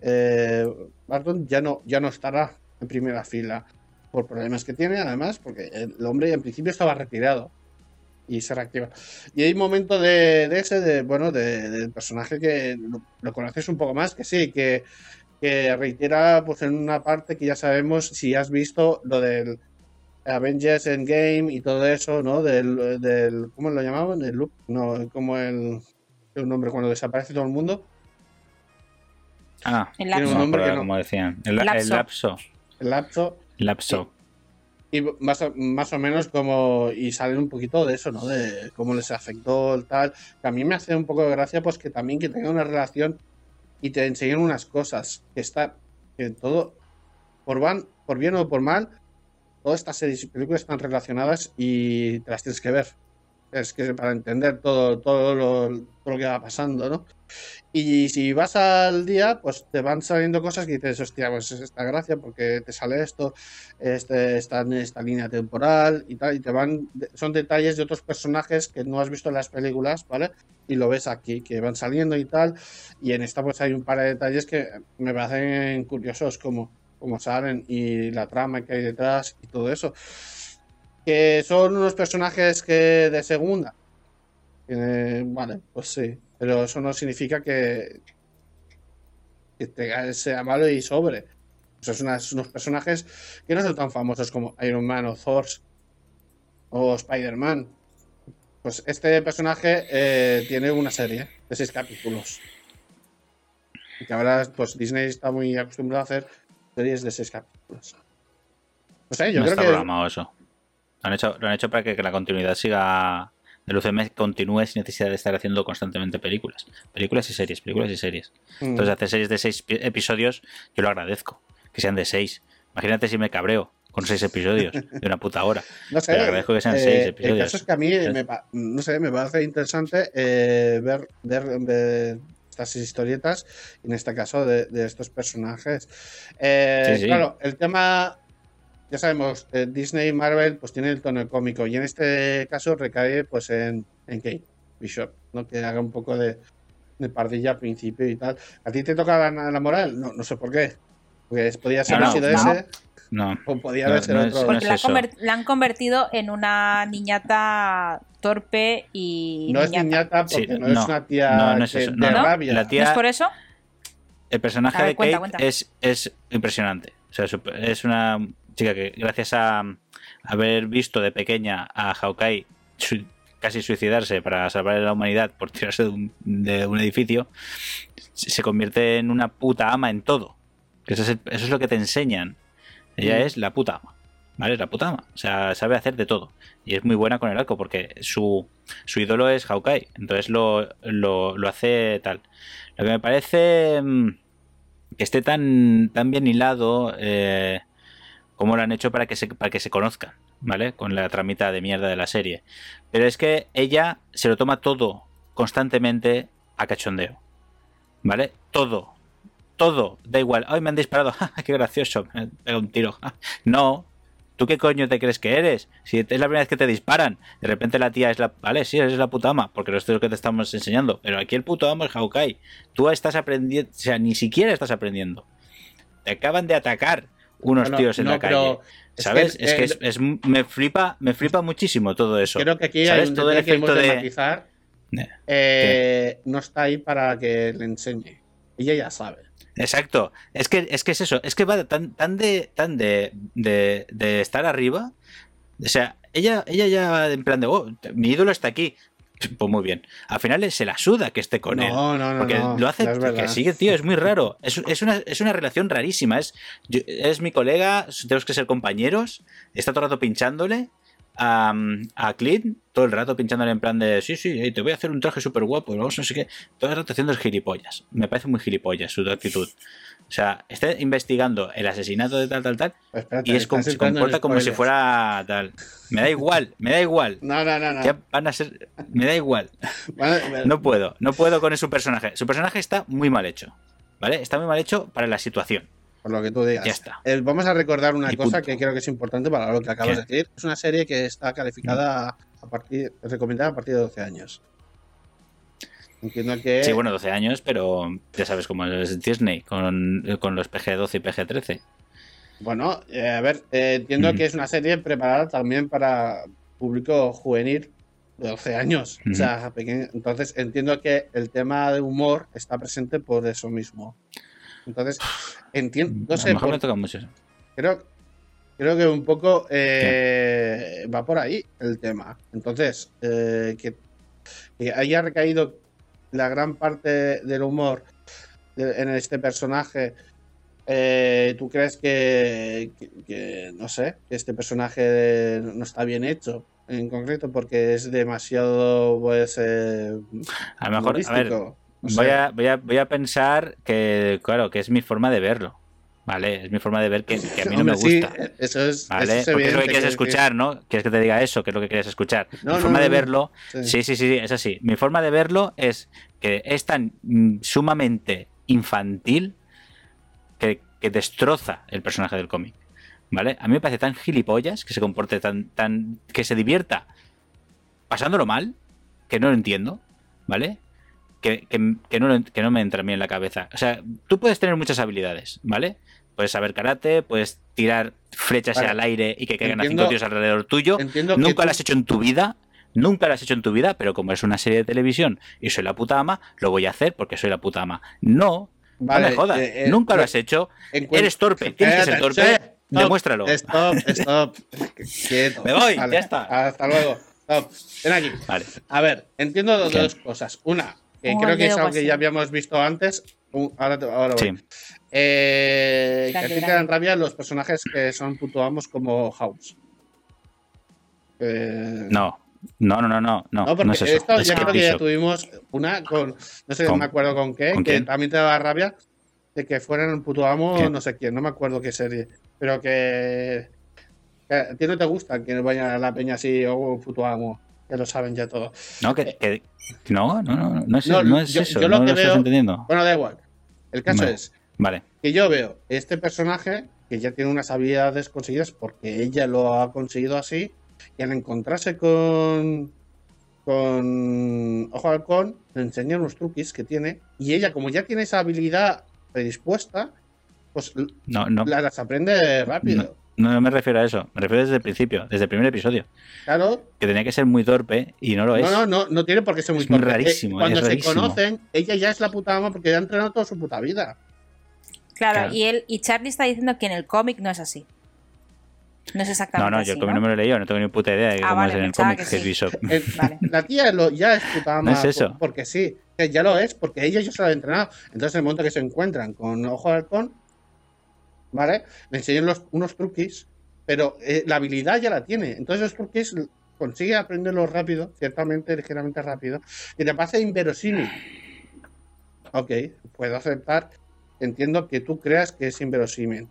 Speaker 1: eh, Barton ya no, ya no estará en primera fila por problemas que tiene, además, porque el hombre en principio estaba retirado y se reactiva. Y hay un momento de, ese, de, bueno, de- del personaje que lo, lo conoces un poco más, que sí, que, que reitera pues en una parte que ya sabemos si has visto lo del Avengers Endgame y todo eso, ¿no? Del, del ¿cómo lo llamaban? El loop, no, como el, un nombre cuando desaparece todo el mundo.
Speaker 2: Ah,
Speaker 8: El lapso.
Speaker 2: no
Speaker 1: que no.
Speaker 2: como decían. El, el
Speaker 8: Lapso.
Speaker 2: lapso.
Speaker 1: El lapso.
Speaker 2: Lapso.
Speaker 1: Y más o, más o menos como. Y salen un poquito de eso, ¿no? De cómo les afectó el tal. Que a mí me hace un poco de gracia, pues que también que tengan una relación y te enseñen unas cosas. Que está. Que todo. Por, van, por bien o por mal, todas estas series y películas están relacionadas y te las tienes que ver. Es que para entender todo, todo, lo, todo lo que va pasando, ¿no? Y si vas al día, pues te van saliendo cosas que dices, hostia, pues es esta gracia porque te sale esto, este, está en esta línea temporal y tal, y te van, son detalles de otros personajes que no has visto en las películas, ¿vale? Y lo ves aquí, que van saliendo y tal, y en esta pues hay un par de detalles que me parecen curiosos como, como salen y la trama que hay detrás y todo eso. Que son unos personajes que de segunda. Vale, pues sí, pero eso no significa que, sea malo y sobre. O sea, son unos personajes que no son tan famosos como Iron Man o Thor o Spider-Man. Pues este personaje eh, tiene una serie de seis capítulos. Y que ahora pues Disney está muy acostumbrado a hacer series de seis capítulos. No sé, yo
Speaker 2: no
Speaker 1: creo
Speaker 2: está
Speaker 1: que
Speaker 2: programado eso. Lo han hecho, lo han hecho para que, que la continuidad siga. El UCM continúe sin necesidad de estar haciendo constantemente películas. Películas y series, películas y series.
Speaker 1: Mm.
Speaker 2: Entonces, hacer series de seis pi- episodios, yo lo agradezco. Que sean de seis. Imagínate si me cabreo con seis episodios de una puta hora. (laughs)
Speaker 1: No sé,
Speaker 2: Te agradezco que sean
Speaker 1: eh,
Speaker 2: seis
Speaker 1: El caso es que a mí, me, no sé, me parece interesante eh, ver, ver, ver estas historietas, en este caso de, de estos personajes. Eh,
Speaker 2: Sí, sí.
Speaker 1: Claro, el tema, ya sabemos, eh, Disney y Marvel pues tiene el tono cómico y en este caso recae pues en, en Kate Bishop, ¿no? que haga un poco de, de pardilla al principio y tal. ¿A ti te toca la, la moral? No, no sé por qué. Pues podía ser
Speaker 2: No,
Speaker 1: haber sido
Speaker 2: no.
Speaker 1: ese
Speaker 2: No.
Speaker 1: o podía
Speaker 2: No,
Speaker 1: haber sido
Speaker 2: no es-
Speaker 1: otro.
Speaker 2: no
Speaker 8: Porque
Speaker 2: es
Speaker 8: la, han
Speaker 2: eso.
Speaker 8: conver- la han convertido en una niñata torpe y.
Speaker 1: No es niñata porque no,
Speaker 2: no,
Speaker 1: es una tía
Speaker 2: no, no es
Speaker 1: que-
Speaker 2: eso,
Speaker 1: de
Speaker 2: no,
Speaker 8: no.
Speaker 1: rabia.
Speaker 2: La
Speaker 8: ¿No es por eso?
Speaker 2: El personaje
Speaker 8: ver,
Speaker 2: de
Speaker 8: cuenta,
Speaker 2: Kate
Speaker 8: cuenta.
Speaker 2: Es, es impresionante. O sea, es una chica que, gracias a haber visto de pequeña a Hawkeye su- casi suicidarse para salvar a la humanidad por tirarse de un, de un edificio, se convierte en una puta ama en todo. Eso es, el- eso es lo que te enseñan. Ella
Speaker 1: Mm.
Speaker 2: es la puta ama. ¿Vale? Es la puta ama. O sea, sabe hacer de todo. Y es muy buena con el arco porque su, su ídolo es Hawkeye. Entonces lo, lo, lo hace tal. Lo que me parece mm, que esté tan, tan bien hilado eh, como lo han hecho para que, se, para que se conozcan, ¿vale? Con la tramita de mierda de la serie. Pero es que ella se lo toma todo constantemente a cachondeo, ¿vale? Todo, todo, da igual. Ay, me han disparado, (laughs) qué gracioso, me pega un tiro. No, ¿Tú qué coño te crees que eres? Si es la primera vez que te disparan, de repente la tía es la. Vale, sí, es la puta ama, porque esto es lo que te estamos enseñando. Pero aquí el puto amo es Hawkeye. Tú estás aprendiendo. O sea, ni siquiera estás aprendiendo. Te acaban de atacar unos tíos en
Speaker 1: no,
Speaker 2: la calle.
Speaker 1: es
Speaker 2: ¿Sabes?
Speaker 1: que,
Speaker 2: es que es, es- me flipa, me flipa muchísimo todo eso.
Speaker 1: Creo que aquí hay
Speaker 2: ¿Sabes?
Speaker 1: un
Speaker 2: Todo el
Speaker 1: que
Speaker 2: efecto
Speaker 1: de matizar.
Speaker 2: Eh,
Speaker 1: Eh, no está ahí para que le enseñe. Ella ya sabe.
Speaker 2: Exacto. Es que, es que es eso. Es que va tan, tan de. tan de, de, de estar arriba. O sea, ella, ella ya va en plan de. Oh, mi ídolo está aquí. Pues muy bien. Al final se la suda que esté con él.
Speaker 1: No, no, no.
Speaker 2: Porque
Speaker 1: no,
Speaker 2: lo hace
Speaker 1: no
Speaker 2: que sigue, tío, es muy raro. Es, es una, es una relación rarísima. Es, yo- es mi colega, tenemos que ser compañeros. Está todo el rato pinchándole a, a Clint, todo el rato pinchándole en plan de sí, sí, te voy a hacer un traje súper guapo. Vamos, no sé qué. Todo el rato haciendo gilipollas. Me parece muy gilipollas su actitud. O sea, está investigando el asesinato de tal, tal, tal.
Speaker 1: Espérate,
Speaker 2: Y es como, se comporta como si fuera tal. Me da igual, me da igual.
Speaker 1: No, no, no. no.
Speaker 2: Ya van a ser. Me da igual. (laughs) No puedo, no puedo con su personaje. Su personaje está muy mal hecho. ¿Vale? Está muy mal hecho para la situación.
Speaker 1: Por lo que tú digas.
Speaker 2: Ya está.
Speaker 1: Eh, vamos a recordar una
Speaker 2: Y
Speaker 1: cosa
Speaker 2: punto.
Speaker 1: que creo que es importante para lo que acabas
Speaker 2: ¿Qué?
Speaker 1: de decir. Es una serie que está calificada a partir, recomendada a partir de 12 años. Entiendo que.
Speaker 2: Sí, bueno, 12 años, pero ya sabes cómo es Disney con, con los PG-12 y PG-13.
Speaker 1: Bueno, eh, a ver, eh, entiendo
Speaker 2: Ujú.
Speaker 1: que es una serie preparada también para público juvenil de 12 años. O sea, pequeño. Entonces entiendo que el tema de humor está presente por eso mismo. Entonces, entiendo, no
Speaker 2: a
Speaker 1: sé,
Speaker 2: lo mejor
Speaker 1: por-
Speaker 2: me toca mucho. eso.
Speaker 1: creo, creo que un poco eh, va por ahí el tema. Entonces, eh, que, que haya recaído la gran parte del humor de- en este personaje. eh, ¿Tú crees que, que- que, no sé, que este personaje no está bien hecho en concreto porque es demasiado, pues, eh,
Speaker 2: A lo mejor, a ver, voy a, voy, a, voy a pensar que, claro, que es mi forma de verlo. ¿Vale? Es mi forma de ver que, que a mí no
Speaker 1: Hombre,
Speaker 2: me
Speaker 1: sí,
Speaker 2: gusta.
Speaker 1: eso es,
Speaker 2: ¿Vale?
Speaker 1: eso es
Speaker 2: Porque es lo que quieres
Speaker 1: que-
Speaker 2: escuchar, ¿no? ¿Quieres que te diga eso? ¿Qué es lo que quieres escuchar?
Speaker 1: No,
Speaker 2: Mi
Speaker 1: no,
Speaker 2: forma
Speaker 1: no,
Speaker 2: de verlo,
Speaker 1: Sí.
Speaker 2: sí, sí, sí, es así. Mi forma de verlo es que es tan mm, sumamente infantil que, que destroza el personaje del cómic. ¿Vale? A mí me parece tan gilipollas que se comporte tan, tan. que se divierta pasándolo mal, que no lo entiendo, ¿vale? Que, que- que no, que no me entra a mí en la cabeza. O sea, tú puedes tener muchas habilidades, ¿vale? Puedes saber karate, puedes tirar flechas
Speaker 1: Vale.
Speaker 2: al aire y que caigan a
Speaker 1: Entiendo-
Speaker 2: cinco tíos alrededor tuyo.
Speaker 1: Entiendo que
Speaker 2: Nunca
Speaker 1: tú-
Speaker 2: lo has hecho en tu vida. Nunca lo has hecho en tu vida, pero como es una serie de televisión y soy la puta ama, lo voy a hacer porque soy la puta ama. No,
Speaker 1: Vale,
Speaker 2: no me jodas.
Speaker 1: eh, eh,
Speaker 2: Nunca lo
Speaker 1: eh,
Speaker 2: has hecho. Eres torpe. Tienes que ser torpe.
Speaker 1: stop,
Speaker 2: Demuéstralo.
Speaker 1: Stop, stop. Quieto.
Speaker 2: Me voy, ya está.
Speaker 1: Hasta luego. Stop. Ven aquí.
Speaker 2: Vale.
Speaker 1: A ver, entiendo dos cosas. Una, que
Speaker 8: Pongo
Speaker 1: creo que es algo que ya habíamos visto antes. Ahora, te- ahora voy.
Speaker 2: Sí.
Speaker 1: Eh, que a ti te dan rabia los personajes que son puto amos como House. Eh,
Speaker 2: No. No, no, no, no. No,
Speaker 1: no, porque
Speaker 2: no es eso.
Speaker 1: esto
Speaker 2: Es
Speaker 1: ya
Speaker 2: que
Speaker 1: creo que ya tuvimos una con. No sé,
Speaker 2: ¿Con-
Speaker 1: no me acuerdo con qué,
Speaker 2: con
Speaker 1: que
Speaker 2: quién?
Speaker 1: también te daba rabia de que fueran un puto amo, no sé quién, no me acuerdo qué serie. Pero que. que a ti no te gusta que vaya a la peña así o puto amo, que lo saben ya todo.
Speaker 2: No, que, que- no, no, no, no es,
Speaker 1: No,
Speaker 2: no es
Speaker 1: yo-
Speaker 2: eso.
Speaker 1: yo lo
Speaker 2: no
Speaker 1: que
Speaker 2: lo estás
Speaker 1: veo-
Speaker 2: entendiendo.
Speaker 1: Bueno, da igual. El caso
Speaker 2: Vale.
Speaker 1: es
Speaker 2: Vale.
Speaker 1: que yo veo este personaje que ya tiene unas habilidades conseguidas porque ella lo ha conseguido así y al encontrarse con con Ojo Halcón le enseña unos truquis que tiene y ella como ya tiene esa habilidad predispuesta pues
Speaker 2: No, no,
Speaker 1: la- las aprende rápido
Speaker 2: no, no me refiero a eso. Me refiero desde el principio, desde el primer episodio.
Speaker 1: claro
Speaker 2: Que tenía que ser muy torpe y no lo es.
Speaker 1: no, no no no tiene por qué ser muy
Speaker 2: Es
Speaker 1: torpe.
Speaker 2: rarísimo,
Speaker 1: Eh, cuando
Speaker 2: es
Speaker 1: se
Speaker 2: rarísimo.
Speaker 1: conocen ella ya es la puta ama porque ya ha entrenado toda su puta vida
Speaker 8: Claro,
Speaker 2: Claro.
Speaker 8: y él y Charlie está diciendo que en el cómic no es así. No es
Speaker 2: No,
Speaker 8: exactamente
Speaker 2: no, yo
Speaker 8: así,
Speaker 2: el cómic no me lo he leído, no tengo ni puta idea de
Speaker 8: Ah,
Speaker 2: cómo
Speaker 8: vale,
Speaker 2: es en el cómic
Speaker 8: que sí.
Speaker 2: Bishop. (laughs)
Speaker 1: Eh,
Speaker 8: Vale.
Speaker 1: La tía lo- ya es puta (laughs) ama
Speaker 2: No es eso.
Speaker 1: por- porque sí, ya lo es, porque ella ya se lo ha entrenado. Entonces, en el momento que se encuentran con Ojo de Halcón, ¿vale? Le enseñan los- unos truquis, pero eh, la habilidad ya la tiene. Entonces, los truquis consigue aprenderlos rápido, ciertamente, ligeramente rápido, y te pasa inverosímil. Ok, puedo aceptar. Entiendo que tú creas que es inverosímil.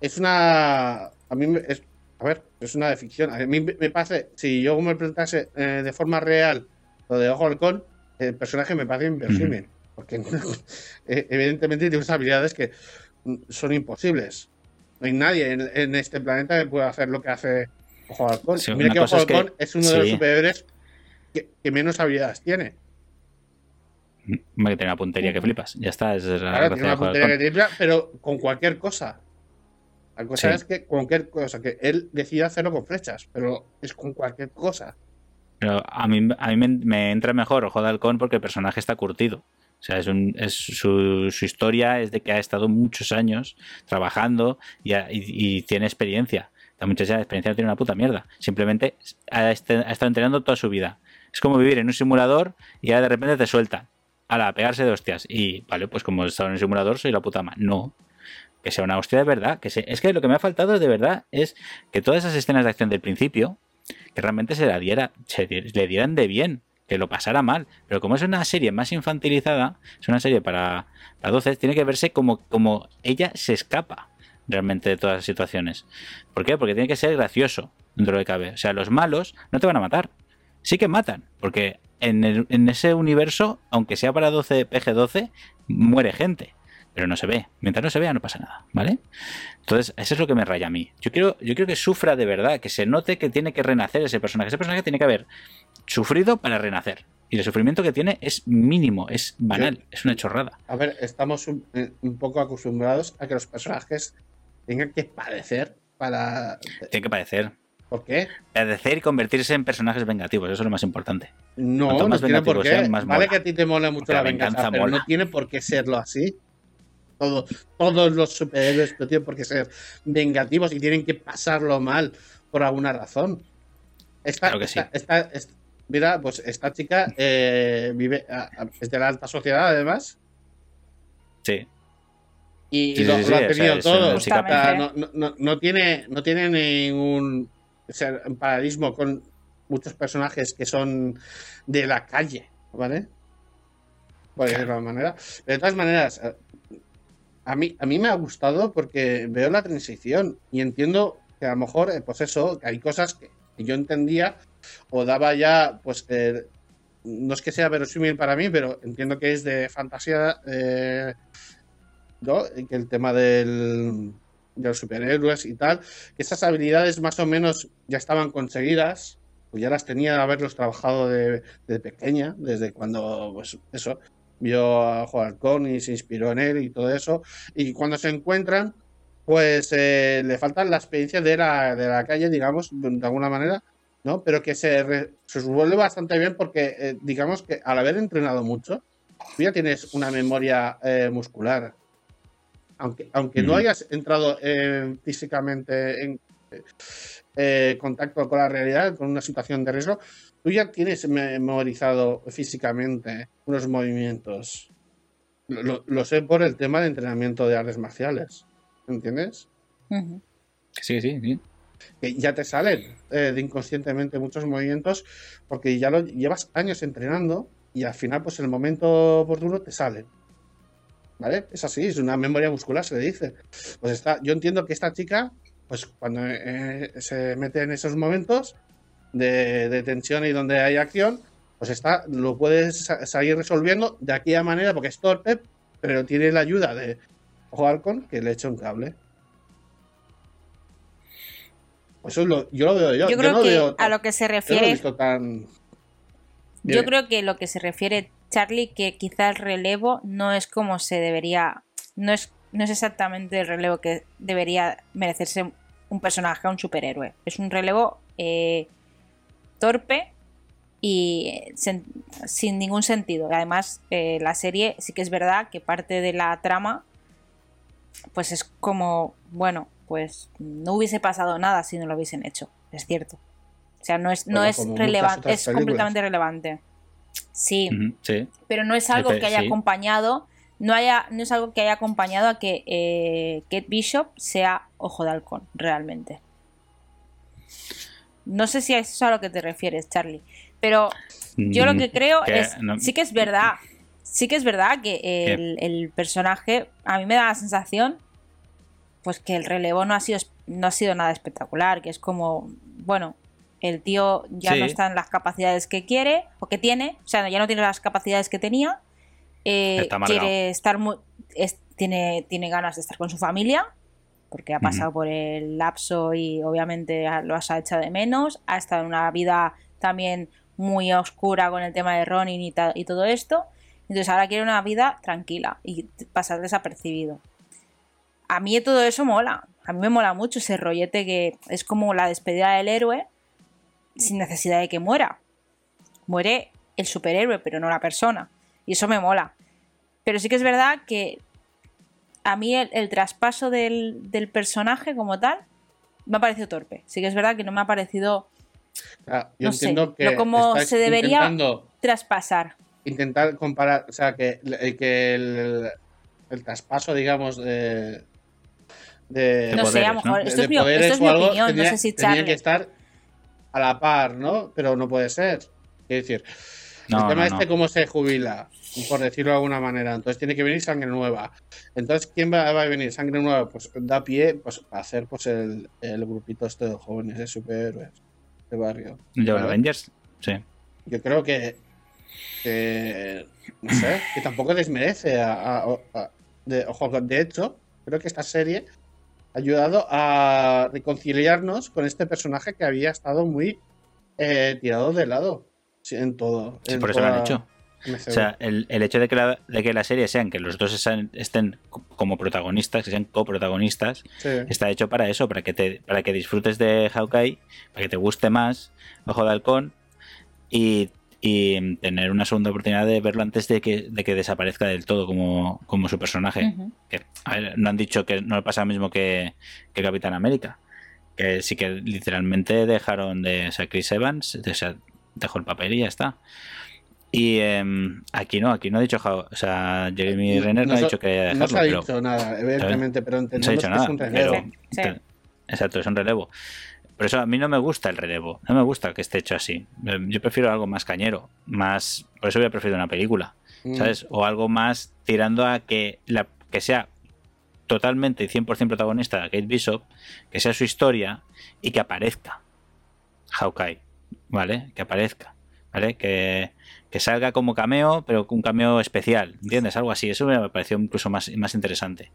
Speaker 1: Es una. A mí me- es. A ver, es una de ficción. A mí me pase. Si yo me presentase eh, de forma real lo de Ojo de Halcón, el personaje me parece inverosímil. Porque (laughs) eh, evidentemente tiene unas habilidades que son imposibles. No hay nadie en, en este planeta que pueda hacer lo que hace Ojo de Halcón.
Speaker 2: Sí,
Speaker 1: Mira que Ojo
Speaker 2: es que-
Speaker 1: Halcón es uno de los superhéroes que, que menos habilidades tiene.
Speaker 2: Que tiene una puntería que flipas. Ya está, es la
Speaker 1: Claro, tiene una puntería que tripla, pero con cualquier cosa. La cosa
Speaker 2: Sí.
Speaker 1: es que cualquier cosa, que él decide hacerlo con flechas, pero es con cualquier cosa.
Speaker 2: Pero a mí, a mí me, me entra mejor Ojo de Halcón porque el personaje está curtido. O sea, es un, es su, historia es de que ha estado muchos años trabajando y, ha- y- y tiene experiencia. La de experiencia no tiene una puta mierda. Simplemente ha, este- ha estado entrenando toda su vida. Es como vivir en un simulador y ahora de repente te sueltan. A a pegarse de hostias. Y vale, pues como he estado en el simulador soy la puta ama. No. Que sea una hostia de verdad. Que es que lo que me ha faltado de verdad es que todas esas escenas de acción del principio, que realmente se la diera, se le dieran de bien, que lo pasara mal. Pero como es una serie más infantilizada, es una serie para, para 12, tiene que verse como, como ella se escapa realmente de todas las situaciones. ¿Por qué? Porque tiene que ser gracioso dentro de cabe. O sea, los malos no te van a matar. Sí que matan, porque en, el- en ese universo, aunque sea para 12, PG-12, muere gente. Pero no se ve. Mientras no se vea, no pasa nada, ¿vale? Entonces, eso es lo que me raya a mí. Yo quiero, yo quiero que sufra de verdad, que se note que tiene que renacer ese personaje. Ese personaje tiene que haber sufrido para renacer. Y el sufrimiento que tiene es mínimo, es banal, es una chorrada.
Speaker 1: A ver, estamos un, eh, un poco acostumbrados a que los personajes tengan que padecer para.
Speaker 2: Tiene que padecer.
Speaker 1: ¿Por qué?
Speaker 2: Padecer y convertirse en personajes vengativos, eso es lo más importante.
Speaker 1: No,
Speaker 2: Cuanto
Speaker 1: no
Speaker 2: más
Speaker 1: tiene por qué.
Speaker 2: sean, más
Speaker 1: vale
Speaker 2: mola.
Speaker 1: que a ti te mola mucho
Speaker 2: Porque
Speaker 1: la
Speaker 2: la
Speaker 1: venganza,
Speaker 2: venganza
Speaker 1: pero
Speaker 2: mola.
Speaker 1: no tiene por qué serlo así. Todo, todos los superhéroes no tienen por qué ser vengativos y tienen que pasarlo mal por alguna razón. Esta,
Speaker 2: Claro que sí.
Speaker 1: esta- esta- est- mira, pues esta chica eh, vive, es de la alta sociedad además
Speaker 2: Sí.
Speaker 1: y
Speaker 2: Sí,
Speaker 1: lo,
Speaker 2: sí, sí,
Speaker 1: lo ha
Speaker 2: o sea,
Speaker 1: tenido
Speaker 2: es
Speaker 1: todo. O sea, no, no- no- no tiene, no tiene ningún o sea, un paralelismo con muchos personajes que son de la calle, ¿vale? Por decirlo de alguna manera. Pero de todas maneras, eh, a mí, a mí me ha gustado porque veo la transición y entiendo que a lo mejor, eh, pues eso, hay cosas que, que yo entendía o daba ya, pues, eh, no es que sea verosímil para mí, pero entiendo que es de fantasía, eh, ¿no? Que el tema del, de los superhéroes y tal, que esas habilidades más o menos ya estaban conseguidas, pues ya las tenía de haberlos trabajado de, de pequeña, desde cuando, pues eso, vio a Juan Halcón y se inspiró en él y todo eso, y cuando se encuentran, pues eh, le faltan la experiencia de la, de la calle, digamos, de, alguna manera, ¿no? Pero que se, re- se resuelve bastante bien porque, eh, digamos que al haber entrenado mucho, tú ya tienes una memoria eh, muscular. Aunque, aunque no hayas entrado eh, físicamente en eh, contacto con la realidad, con una situación de riesgo, tú ya tienes memorizado físicamente unos movimientos. Lo, lo- sé por el tema de entrenamiento de artes marciales. ¿Entiendes?
Speaker 2: Sí, sí, sí.
Speaker 1: que ya te salen eh, de inconscientemente muchos movimientos porque ya lo llevas años entrenando y al final pues en el momento oportuno te salen. ¿Vale? Es así, es una memoria muscular, se le dice. Pues está, yo entiendo que esta chica, pues cuando eh, se mete en esos momentos de, de tensión y donde hay acción, pues está, lo puedes sa- seguir resolviendo de aquella manera porque es torpe, pero tiene la ayuda de Ojo Halcón que le echa un cable. Pues Eso es lo, yo lo veo yo.
Speaker 8: Yo creo
Speaker 1: no
Speaker 8: que
Speaker 1: veo
Speaker 8: a lo que se
Speaker 1: yo no
Speaker 8: refiere,
Speaker 1: visto tan.
Speaker 8: yo creo que lo que se refiere Charlie, que quizá el relevo no es como se debería, no es, no es exactamente el relevo que debería merecerse un personaje, un superhéroe. Es un relevo eh, torpe y eh, sen- sin ningún sentido. Además, eh, la serie sí que es verdad que parte de la trama, pues es como, bueno, pues no hubiese pasado nada si no lo hubiesen hecho. Es cierto. O sea, no es, no
Speaker 1: Bueno,
Speaker 8: es relevante, es completamente relevante. Sí,
Speaker 2: sí.
Speaker 8: pero no es algo que haya
Speaker 2: sí.
Speaker 8: acompañado, no haya, no es algo que haya acompañado a que eh, Kate Bishop sea ojo de halcón, realmente. No sé si es eso a lo que te refieres, Charlie. Pero yo lo que
Speaker 2: Mm,
Speaker 8: creo es.
Speaker 2: no-
Speaker 8: Sí que es verdad. Sí que es verdad que el, el personaje. A mí me da la sensación. Pues que el relevo no ha sido, no ha sido nada espectacular. Que es como. Bueno, el tío ya
Speaker 2: Sí.
Speaker 8: no está en las capacidades que quiere. O que tiene. O sea, ya no tiene las capacidades que tenía. eh, quiere estar muy. es- tiene, tiene ganas de estar con su familia. Porque ha pasado por el lapso y obviamente lo has echado de menos. Ha estado en una vida también muy oscura con el tema de Ronin y, y todo esto. Entonces ahora quiere una vida tranquila y pasar desapercibido. A mí todo eso mola. A mí me mola mucho ese rollete que es como la despedida del héroe sin necesidad de que muera. Muere el superhéroe, pero no la persona. Y eso me mola. Pero sí que es verdad que a mí el, el traspaso del, del personaje como tal me ha parecido torpe. Sí que es verdad que no me ha parecido
Speaker 1: Ah, yo
Speaker 8: no sé,
Speaker 1: entiendo que
Speaker 8: no como se debería- traspasar.
Speaker 1: intentar comparar, o sea, que, el- que el, el traspaso, digamos, de. de
Speaker 8: No sé, a
Speaker 2: poderes,
Speaker 8: lo
Speaker 2: ¿no?
Speaker 8: mejor. Esto
Speaker 1: de
Speaker 8: es mi,
Speaker 1: poderes
Speaker 8: esto es opinión.
Speaker 1: tenía-
Speaker 8: no sé si
Speaker 1: tenía
Speaker 8: Charlie.
Speaker 1: que estar a la par, ¿no? Pero no puede ser. Quiero decir,
Speaker 2: No,
Speaker 1: el tema
Speaker 2: no,
Speaker 1: este,
Speaker 2: no.
Speaker 1: cómo se jubila, por decirlo de alguna manera. Entonces tiene que venir sangre nueva. Entonces, ¿quién va, va a venir? Sangre nueva, pues da pie pues, a hacer pues el, el grupito este de jóvenes, de superhéroes de barrio.
Speaker 2: ¿De. Avengers? Sí.
Speaker 1: Yo creo que, que, no sé, que tampoco desmerece a, a- a- de, ojo, de hecho, creo que esta serie ha ayudado a reconciliarnos con este personaje que había estado muy eh, tirado de lado en todo.
Speaker 2: Sí,
Speaker 1: en
Speaker 2: por eso lo han hecho. O sea, el, el hecho de que, la, de que la serie sean que los dos estén co- como protagonistas, que sean coprotagonistas,
Speaker 1: Sí.
Speaker 2: está hecho para eso, para que te, para que disfrutes de Hawkeye, para que te guste más Ojo de Halcón y, y tener una segunda oportunidad de verlo antes de que, de que desaparezca del todo como, como su personaje. Que, a ver, no han dicho que no le pasa lo mismo que, que Capitán América. Que sí que literalmente dejaron de. O sea, Chris Evans o sea, dejó el papel y ya está. Y em, aquí no, aquí no ha dicho. ja- O sea, Jeremy Renner no, ha dicho que haya
Speaker 1: no
Speaker 2: dejarlo,
Speaker 1: se ha
Speaker 2: pero-
Speaker 1: dicho nada, evidentemente, pero
Speaker 2: no se ha
Speaker 1: entendemos
Speaker 2: dicho
Speaker 1: que
Speaker 2: nada.
Speaker 1: es un
Speaker 2: pero-
Speaker 1: relevo.
Speaker 8: Sí.
Speaker 2: exacto, es un relevo. Por eso a mí no me gusta el relevo. No me gusta que esté hecho así. Eh, Yo prefiero algo más cañero. Más. Por eso hubiera preferido una película.
Speaker 1: Mm.
Speaker 2: ¿sabes? O algo más tirando a que, la, que sea totalmente y 100% protagonista Kate Bishop, que sea su historia y que aparezca Hawkeye, ¿vale? Que aparezca, ¿vale? Que, que salga como cameo, pero un cameo especial, ¿entiendes? Algo así, eso me pareció incluso más, más interesante.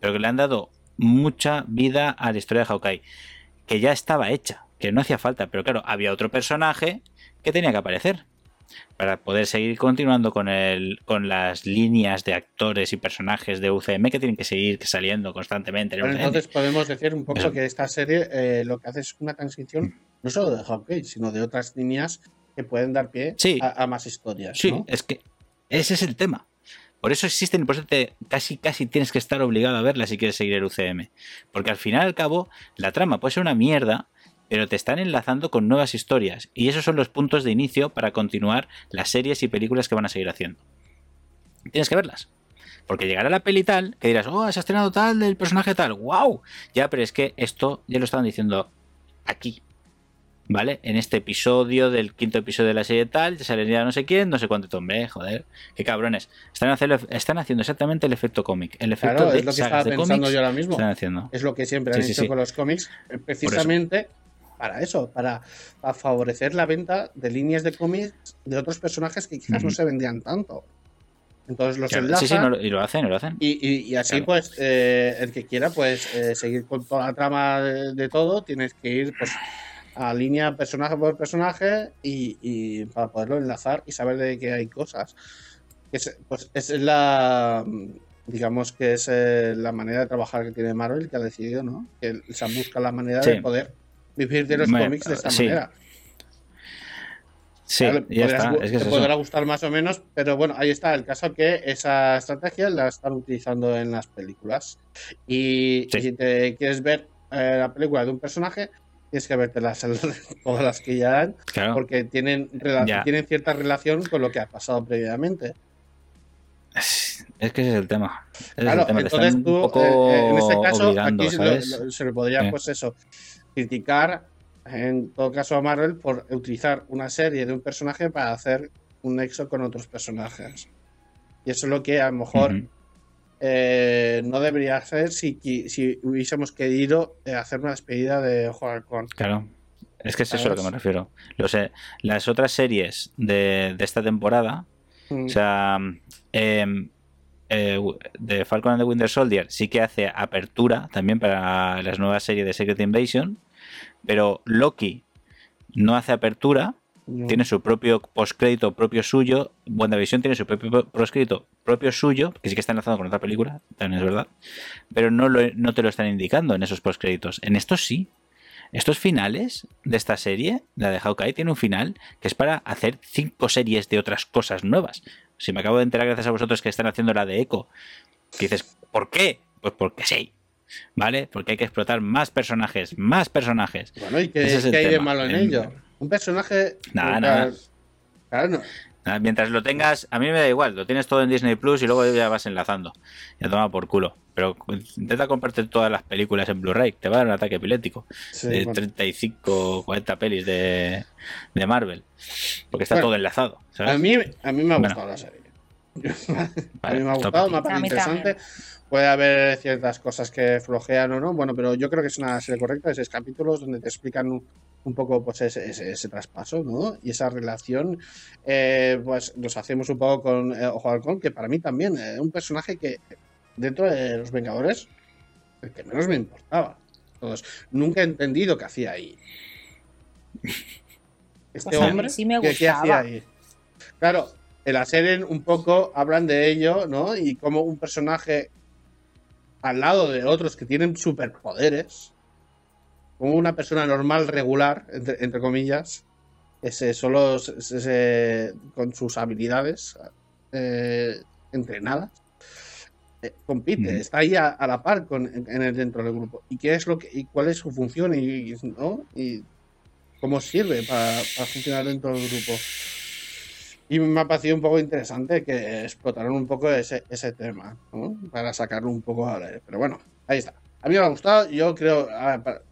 Speaker 2: Pero que le han dado mucha vida a la historia de Hawkeye, que ya estaba hecha, que no hacía falta, pero claro, había otro personaje que tenía que aparecer para poder seguir continuando con el con las líneas de actores y personajes de UCM que tienen que seguir saliendo constantemente. en
Speaker 1: entonces podemos decir un poco
Speaker 2: Eso.
Speaker 1: que esta serie eh, lo que hace es una transición no solo de Hawkeye, sino de otras líneas que pueden dar pie
Speaker 2: Sí.
Speaker 1: a, a más historias.
Speaker 2: Sí,
Speaker 1: ¿no?
Speaker 2: es que ese es el tema. Por eso existen y por eso te, casi casi tienes que estar obligado a verla si quieres seguir el UCM. Porque al final y al cabo, la trama puede ser una mierda, pero te están enlazando con nuevas historias. Y esos son los puntos de inicio para continuar las series y películas que van a seguir haciendo. Tienes que verlas. Porque llegará la peli tal, que dirás, oh, se ha estrenado tal del personaje tal, wow. Ya, pero es que esto ya lo estaban diciendo aquí. ¿Vale? En este episodio del quinto episodio de la serie tal, ya saldría no sé quién, no sé cuánto tomé, joder. Qué cabrones. Están, haciendo- están haciendo exactamente el efecto cómic. El efecto
Speaker 1: Claro,
Speaker 2: de
Speaker 1: es lo que estaba pensando
Speaker 2: cómics
Speaker 1: yo ahora mismo.
Speaker 2: están haciendo.
Speaker 1: Es lo que siempre
Speaker 2: Sí,
Speaker 1: han
Speaker 2: sí,
Speaker 1: hecho
Speaker 2: sí.
Speaker 1: con los cómics, precisamente para eso, para, para favorecer la venta de líneas de cómics de otros personajes que quizás no se vendían tanto. Entonces los
Speaker 2: Claro,
Speaker 1: enlazan
Speaker 2: sí, sí, no y lo hacen, y lo hacen.
Speaker 1: y, y- y así
Speaker 2: Claro.
Speaker 1: pues eh, el que quiera pues eh, seguir con toda la trama de, de todo, tienes que ir pues a línea personaje por personaje y, y para poderlo enlazar y saber de qué hay cosas. Es, pues es la digamos que es eh, la manera de trabajar que tiene Marvel que ha decidido, ¿no? Que se busca la manera de poder vivir de los
Speaker 2: Me-
Speaker 1: cómics de esta
Speaker 2: sí.
Speaker 1: manera.
Speaker 2: Sí, ya
Speaker 1: podrás-
Speaker 2: está. Es que es
Speaker 1: te
Speaker 2: eso.
Speaker 1: podrá gustar más o menos, pero bueno, ahí está el caso que esa estrategia la están utilizando en las películas. Y,
Speaker 2: Sí.
Speaker 1: y si te quieres ver eh, la película de un personaje, tienes que verte las, (laughs) todas las que ya dan,
Speaker 2: Claro.
Speaker 1: porque tienen,
Speaker 2: Ya.
Speaker 1: tienen cierta relación con lo que ha pasado previamente.
Speaker 2: Es que ese es el tema. Ese es
Speaker 1: Claro,
Speaker 2: el tema. Te
Speaker 1: entonces
Speaker 2: están
Speaker 1: tú,
Speaker 2: un poco
Speaker 1: eh, eh, en este caso,
Speaker 2: obligando,
Speaker 1: aquí se, le podría,
Speaker 2: Sí.
Speaker 1: pues eso, criticar en todo caso a Marvel por utilizar una serie de un personaje para hacer un nexo con otros personajes. Y eso es lo que a lo mejor. Eh, no debería ser si, si hubiésemos querido eh, hacer una despedida de Ojo Halcón.
Speaker 2: Claro. Es que es eso a lo que me refiero. Lo sé. Las otras series de, de esta temporada,
Speaker 1: Mm.
Speaker 2: o sea, em, eh, de Falcon and the Winter Soldier sí que hace apertura también para las nuevas series de Secret Invasion, pero Loki no hace apertura,
Speaker 1: No.
Speaker 2: tiene su propio postcrédito propio suyo. WandaVision tiene su propio postcrédito propio suyo, que sí que está enlazado con otra película, también es verdad. Pero no, lo- no te lo están indicando en esos postcréditos. En estos sí. Estos finales de esta serie, la de Hawkeye, tiene un final que es para hacer cinco series de otras cosas nuevas. Si me acabo de enterar gracias a vosotros que están haciendo la de Echo, que dices, ¿por qué? Pues porque sí. ¿Vale? Porque hay que explotar más personajes, más personajes.
Speaker 1: Bueno, ¿y qué,
Speaker 2: es
Speaker 1: qué hay de malo en
Speaker 2: En-
Speaker 1: ello? Un personaje.
Speaker 2: Nada, nada.
Speaker 1: claro, no.
Speaker 2: Nada, Mientras lo tengas, a mí me da igual, lo tienes todo en Disney Plus y luego ya vas enlazando. Ya toma por culo. Pero intenta comprarte todas las películas en Blu-ray, te va a dar un ataque epiléptico.
Speaker 1: Sí,
Speaker 2: de
Speaker 1: bueno.
Speaker 2: 35 o 40 pelis de, de Marvel. Porque está
Speaker 1: Bueno,
Speaker 2: todo enlazado. ¿sabes?
Speaker 1: A mí, a mí me ha
Speaker 2: Bueno.
Speaker 1: gustado la serie. (laughs) a mí me ha gustado, me ha parecido interesante. Puede haber ciertas cosas que flojean o no, bueno, pero yo creo que es una serie correcta, seis capítulos donde te explican un, un poco pues ese, ese- ese traspaso, ¿no? Y esa relación, eh, pues nos hacemos un poco con eh, Ojo de Halcón, que para mí también es un personaje que dentro de los Vengadores, el que menos me importaba. Entonces, nunca he entendido qué hacía ahí. (laughs) Este
Speaker 8: Pues
Speaker 1: hombre,
Speaker 8: sí me
Speaker 1: ¿qué, qué hacía
Speaker 8: gustaba.
Speaker 1: ahí? Claro, en la serie un poco hablan de ello, ¿no? Y como un personaje al lado de otros que tienen superpoderes, como una persona normal, regular, entre, entre comillas, ese solo con sus habilidades eh, entrenadas eh, compite,
Speaker 2: Mm.
Speaker 1: está ahí a, a la par con, en, en el dentro del grupo. ¿Y qué es lo que y cuál es su función y, y- ¿no? y cómo sirve para, para funcionar dentro del grupo? Y me ha parecido un poco interesante que explotaron un poco ese, ese tema, ¿no? Para sacarlo un poco al aire. Pero bueno, ahí está. A mí me ha gustado, yo creo, a para-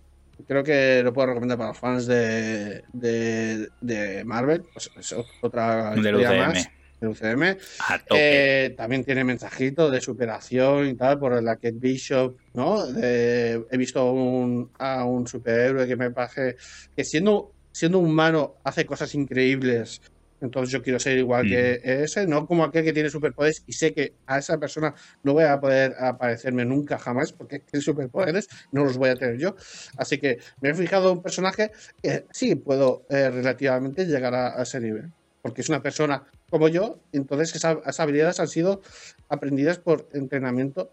Speaker 1: creo que lo puedo recomendar para los fans de, de, de Marvel. Pues es otra
Speaker 2: Del UCM.
Speaker 1: más del UCM.
Speaker 2: A.
Speaker 1: Eh, también tiene mensajito de superación y tal, por la Kate Bishop, ¿no? De- he visto un- a un superhéroe que me parece que siendo, siendo humano hace cosas increíbles. Entonces yo quiero ser igual que ese, no como aquel que tiene superpoderes y sé que a esa persona no voy a poder aparecerme nunca jamás porque tiene superpoderes, no los voy a tener yo. Así que me he fijado en un personaje que sí puedo eh, relativamente llegar a, a ese nivel. Porque es una persona como yo, entonces esa- esas habilidades han sido aprendidas por entrenamiento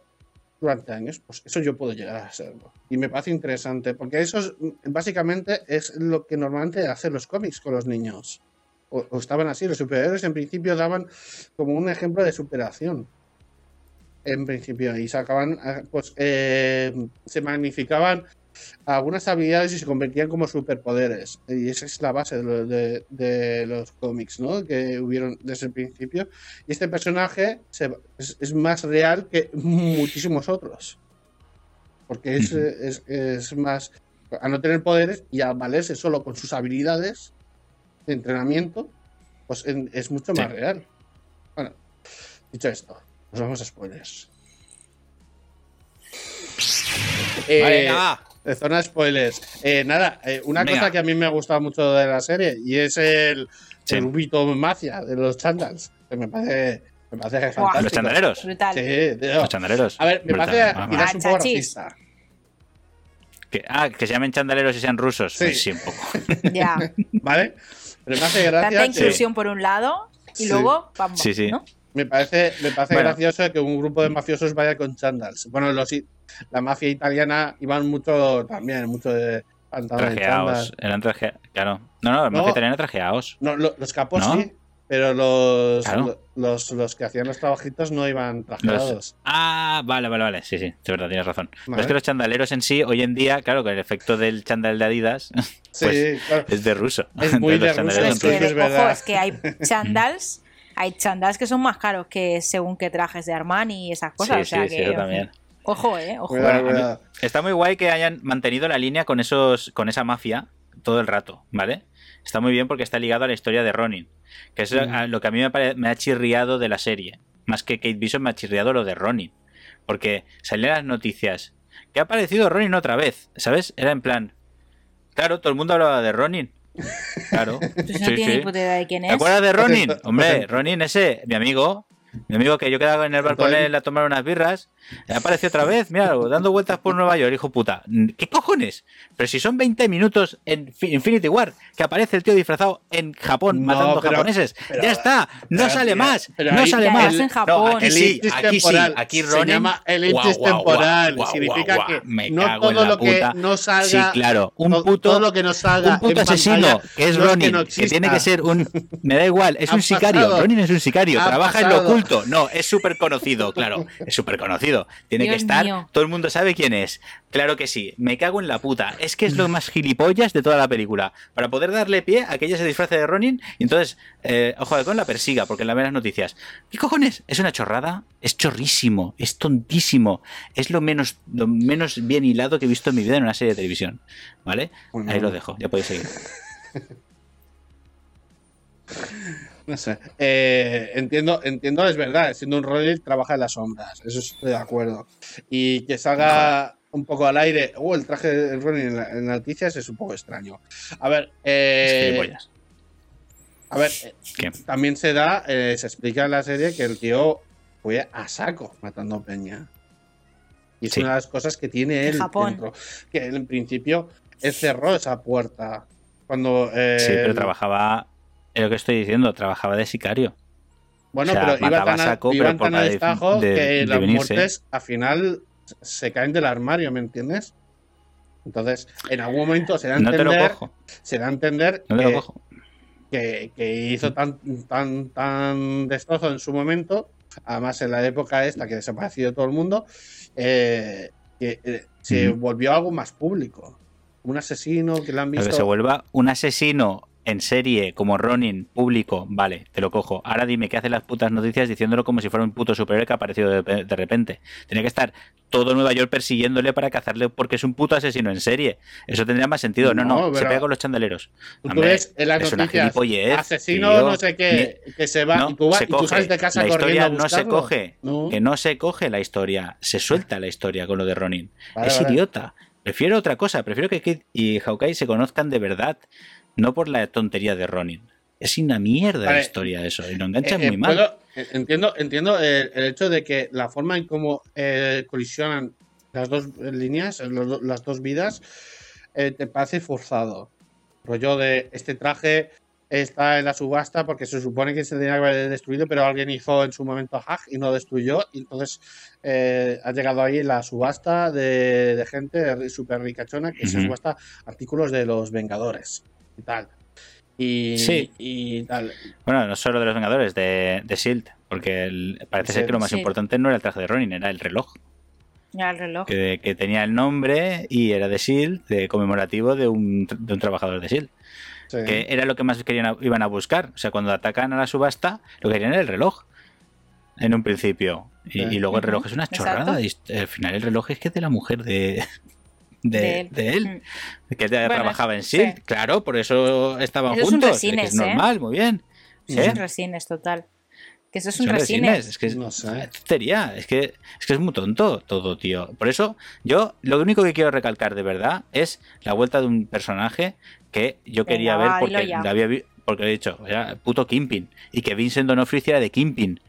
Speaker 1: durante años. Pues eso yo puedo llegar a serlo. Y me parece interesante, porque eso es, básicamente es lo que normalmente hacen los cómics con los niños. O, o estaban así, los superhéroes en principio daban como un ejemplo de superación. En principio, y sacaban, eh, pues eh, se magnificaban algunas habilidades y se convertían como superpoderes. Y esa es la base de, lo- de- de los cómics, ¿no? Que hubieron desde el principio. Y este personaje se- es, es más real que muchísimos otros. Porque es, es- es más. A no tener poderes y a valerse solo con sus habilidades de entrenamiento, pues en- es mucho más
Speaker 2: Sí.
Speaker 1: real. Bueno, dicho esto, nos vamos a spoilers. Eh,
Speaker 2: Vale, va.
Speaker 1: de zona spoilers. Eh, nada, eh, una
Speaker 2: Venga.
Speaker 1: cosa que a mí me ha gustado mucho de la serie y es el,
Speaker 2: Sí.
Speaker 1: el Ubito Mafia de los chandals. Que me parece, me parece fantástico.
Speaker 2: Los chandaleros.
Speaker 8: Brutal.
Speaker 1: Sí.
Speaker 2: Los chandaleros.
Speaker 1: A ver, me
Speaker 2: Brutal.
Speaker 1: parece
Speaker 2: Ah,
Speaker 1: quizás
Speaker 8: Ah,
Speaker 1: un poco racista.
Speaker 2: que, ah, que se llamen chandaleros y sean rusos.
Speaker 1: Sí.
Speaker 2: Pues sí, un poco.
Speaker 8: Ya. (laughs)
Speaker 1: ¿Vale? Pero me hace gracia.
Speaker 8: Tanta
Speaker 1: que-
Speaker 8: inclusión por un lado y
Speaker 1: Sí.
Speaker 8: luego, vamos,
Speaker 2: Sí, sí.
Speaker 8: ¿no?
Speaker 1: Me parece, me parece
Speaker 2: Bueno.
Speaker 1: gracioso que un grupo de mafiosos vaya con chandals. Bueno, los, la mafia italiana iban mucho también, mucho de pantalones
Speaker 2: Trajeados. Eran trajeados. Claro. No, no,
Speaker 1: No.
Speaker 2: mafia italianos trajeados.
Speaker 1: No, lo- los capos
Speaker 2: ¿No?
Speaker 1: sí, pero los,
Speaker 2: Claro.
Speaker 1: los, los que hacían los trabajitos no iban
Speaker 2: Los-
Speaker 1: trajeados.
Speaker 2: Ah, vale, vale, vale. Sí, sí, de verdad, tienes razón. Pero
Speaker 1: Vale.
Speaker 2: es que los chandaleros en sí, hoy en día, claro, con el efecto del chandal de Adidas, (laughs)
Speaker 1: Sí,
Speaker 2: pues,
Speaker 1: claro.
Speaker 2: es de ruso.
Speaker 1: Es muy
Speaker 2: Entonces,
Speaker 1: de
Speaker 8: Pero
Speaker 1: ruso,
Speaker 8: es que,
Speaker 1: es
Speaker 8: ojo, es que hay (laughs) chandals, hay chandals que son más caros que según qué trajes de Armani y esas cosas.
Speaker 2: Sí,
Speaker 8: o sea
Speaker 2: sí, sí,
Speaker 8: que,
Speaker 2: yo también.
Speaker 8: Ojo, eh, ojo.
Speaker 1: Cuidado,
Speaker 2: Bueno, a mí-
Speaker 1: cuidado.
Speaker 2: Está muy guay que hayan mantenido la línea con esos, con esa mafia todo el rato, ¿vale? Está muy bien porque está ligado a la historia de Ronin, que es
Speaker 1: Mm.
Speaker 2: lo que a mí me, pare- me ha chirriado de la serie. Más que Kate Bishop me ha chirriado lo de Ronin. Porque salían las noticias. Que ha aparecido Ronin otra vez, ¿sabes? Era en plan. Claro, todo el mundo hablaba de Ronin. Claro. (laughs)
Speaker 8: Pues no
Speaker 2: sí,
Speaker 8: tiene
Speaker 2: sí.
Speaker 8: ni puta idea de quién
Speaker 2: ¿Te
Speaker 8: es.
Speaker 2: acuerdas de Ronin? (laughs) Hombre, Ronin ese, mi amigo. Mi amigo que yo quedaba en el bar con
Speaker 1: Entonces-
Speaker 2: él a tomar unas birras. Apareció otra vez, mira, dando vueltas por Nueva York, hijo puta. ¿Qué cojones? Pero si son 20 minutos en Fi- Infinity War, que aparece el tío disfrazado en Japón
Speaker 1: No,
Speaker 2: matando
Speaker 1: pero-
Speaker 2: japoneses.
Speaker 1: pero-
Speaker 2: ya está, no sale más, no sale más.
Speaker 8: en
Speaker 2: No,
Speaker 8: Japón.
Speaker 2: aquí sí, aquí sí, aquí
Speaker 1: Se
Speaker 2: Ronin.
Speaker 1: llama elipsis
Speaker 2: guau,
Speaker 1: temporal.
Speaker 2: guau,
Speaker 1: Significa
Speaker 2: guau,
Speaker 1: que
Speaker 2: guau, me
Speaker 1: no
Speaker 2: cago en
Speaker 1: todo
Speaker 2: la
Speaker 1: lo que no salga-
Speaker 2: Sí, claro, un
Speaker 1: To-
Speaker 2: puto
Speaker 1: todo lo que no salga
Speaker 2: un puto asesino
Speaker 1: pantalla
Speaker 2: que es
Speaker 1: no que
Speaker 2: Ronin,
Speaker 1: no
Speaker 2: que,
Speaker 1: exista.
Speaker 2: tiene que ser un. Me da igual, es
Speaker 1: Ha
Speaker 2: un sicario.
Speaker 1: pasado.
Speaker 2: Ronin es un sicario, trabaja en lo
Speaker 1: pasado.
Speaker 2: oculto. No, es súper conocido, claro, es súper conocido. Tiene que estar,
Speaker 8: mío.
Speaker 2: todo el mundo sabe quién es. Claro que sí, me cago en la puta. Es que es lo más gilipollas de toda la película. Para poder darle pie a que ella se disfrace de Ronin y entonces, eh, ojo de con la persiga, porque en la ven las noticias. ¿Qué cojones? ¿Es una chorrada? Es chorrísimo, es tontísimo. Es lo menos, lo menos bien hilado que he visto en mi vida en una serie de televisión. ¿Vale?
Speaker 1: Bueno.
Speaker 2: Ahí lo dejo, ya podéis seguir. (laughs)
Speaker 1: No sé. Eh, entiendo, entiendo, es verdad. Siendo un Ronin, trabaja en las sombras. Eso estoy de acuerdo. Y que salga un poco al aire. Oh, el traje de Ronin en, la- en las noticias es un poco extraño. A ver,
Speaker 2: Es
Speaker 1: eh,
Speaker 2: gilipollas.
Speaker 1: a ver, eh,
Speaker 2: ¿Qué?
Speaker 1: también se da, eh, se explica en la serie que el tío fue a saco matando peña. Y es
Speaker 2: Sí.
Speaker 1: una de las cosas que tiene
Speaker 8: En
Speaker 1: él
Speaker 8: Japón.
Speaker 1: dentro. Que él, en principio, él cerró esa puerta. Cuando. eh,
Speaker 2: Sí, pero trabajaba, es lo que estoy diciendo, trabajaba de sicario.
Speaker 1: Bueno,
Speaker 2: O sea,
Speaker 1: pero iba tan, a-
Speaker 2: saco,
Speaker 1: iban
Speaker 2: pero
Speaker 1: tan destajo
Speaker 2: de-
Speaker 1: que
Speaker 2: de
Speaker 1: las
Speaker 2: venirse.
Speaker 1: muertes al final se caen del armario, ¿me entiendes? Entonces, en algún momento se da a
Speaker 2: No te lo
Speaker 1: entender,
Speaker 2: cojo,
Speaker 1: se da a entender
Speaker 2: no te lo
Speaker 1: que-
Speaker 2: cojo.
Speaker 1: que, que hizo tan, tan, tan destrozo en su momento, además en la época esta que desapareció todo el mundo, eh, que eh, se volvió algo más público. Un asesino que le han
Speaker 2: Pero
Speaker 1: visto.
Speaker 2: que se vuelva un asesino en serie como Ronin público, vale, te lo cojo. Ahora dime qué hace las putas noticias diciéndolo como si fuera un puto superhéroe que ha aparecido de, de repente. Tenía que estar todo Nueva York persiguiéndole para cazarle porque es un puto asesino en serie. Eso tendría más sentido. No, no,
Speaker 1: No,
Speaker 2: se pega con los chandeleros.
Speaker 1: Tú,
Speaker 2: Hombre,
Speaker 1: ves en las noticias, asesino no sé qué, que se va
Speaker 2: No,
Speaker 1: y tú, vas,
Speaker 2: se
Speaker 1: y tú
Speaker 2: coge.
Speaker 1: sales de casa
Speaker 2: la
Speaker 1: corriendo
Speaker 2: historia
Speaker 1: a
Speaker 2: no se coge.
Speaker 1: No.
Speaker 2: Que no se coge la historia. Se suelta la historia con lo de Ronin.
Speaker 1: Vale,
Speaker 2: es
Speaker 1: vale.
Speaker 2: idiota. Prefiero otra cosa. Prefiero que Kid y Hawkeye se conozcan de verdad. No por la tontería de Ronin. Es una mierda
Speaker 1: Vale.
Speaker 2: la historia eso. Y lo enganchan
Speaker 1: Eh, eh,
Speaker 2: muy mal.
Speaker 1: puedo- eh, entiendo entiendo el, el hecho de que la forma en cómo eh, colisionan las dos líneas, los las dos vidas, eh, te parece forzado. Rollo de este traje está en la subasta porque se supone que se tenía que haber destruido, pero alguien hizo en su momento hack y no destruyó. Y entonces eh, ha llegado ahí la subasta de, de gente súper ricachona que se subasta artículos de los Vengadores y tal. Y,
Speaker 2: Sí.
Speaker 1: y tal.
Speaker 2: Bueno, no solo de los Vengadores, de, de Shield. Porque el- parece ser que lo más
Speaker 8: Sí.
Speaker 2: importante no era el traje de Ronin, era el reloj.
Speaker 8: Ya el reloj.
Speaker 2: Que, que tenía el nombre y era de Shield, de conmemorativo de un, de un trabajador de Shield. que era lo que más querían iban a buscar. O sea, cuando atacan a la subasta, lo que querían era el reloj. En un principio. Y, luego el reloj es una
Speaker 8: exacto.
Speaker 2: chorrada. Y al final el reloj es que es de la mujer de, de,
Speaker 8: De él.
Speaker 2: de él.
Speaker 8: Mm.
Speaker 2: Que trabajaba en
Speaker 8: sí.
Speaker 2: Claro, por eso estaban
Speaker 8: Eso es un
Speaker 2: juntos.
Speaker 8: resines,
Speaker 2: es normal, muy bien.
Speaker 8: Eso
Speaker 2: ¿Eh?
Speaker 8: es un resines total. Que eso es un resines.
Speaker 2: resines, Es que es,
Speaker 1: No sé.
Speaker 2: es tontería. Es que, es que es muy tonto todo, tío. Por eso, yo lo único que quiero recalcar de verdad es la vuelta de un personaje que yo
Speaker 8: Venga,
Speaker 2: quería ver porque había he dicho, era puto Kimpin. Y que Vincent D'Onofrio hiciera de Kimpin.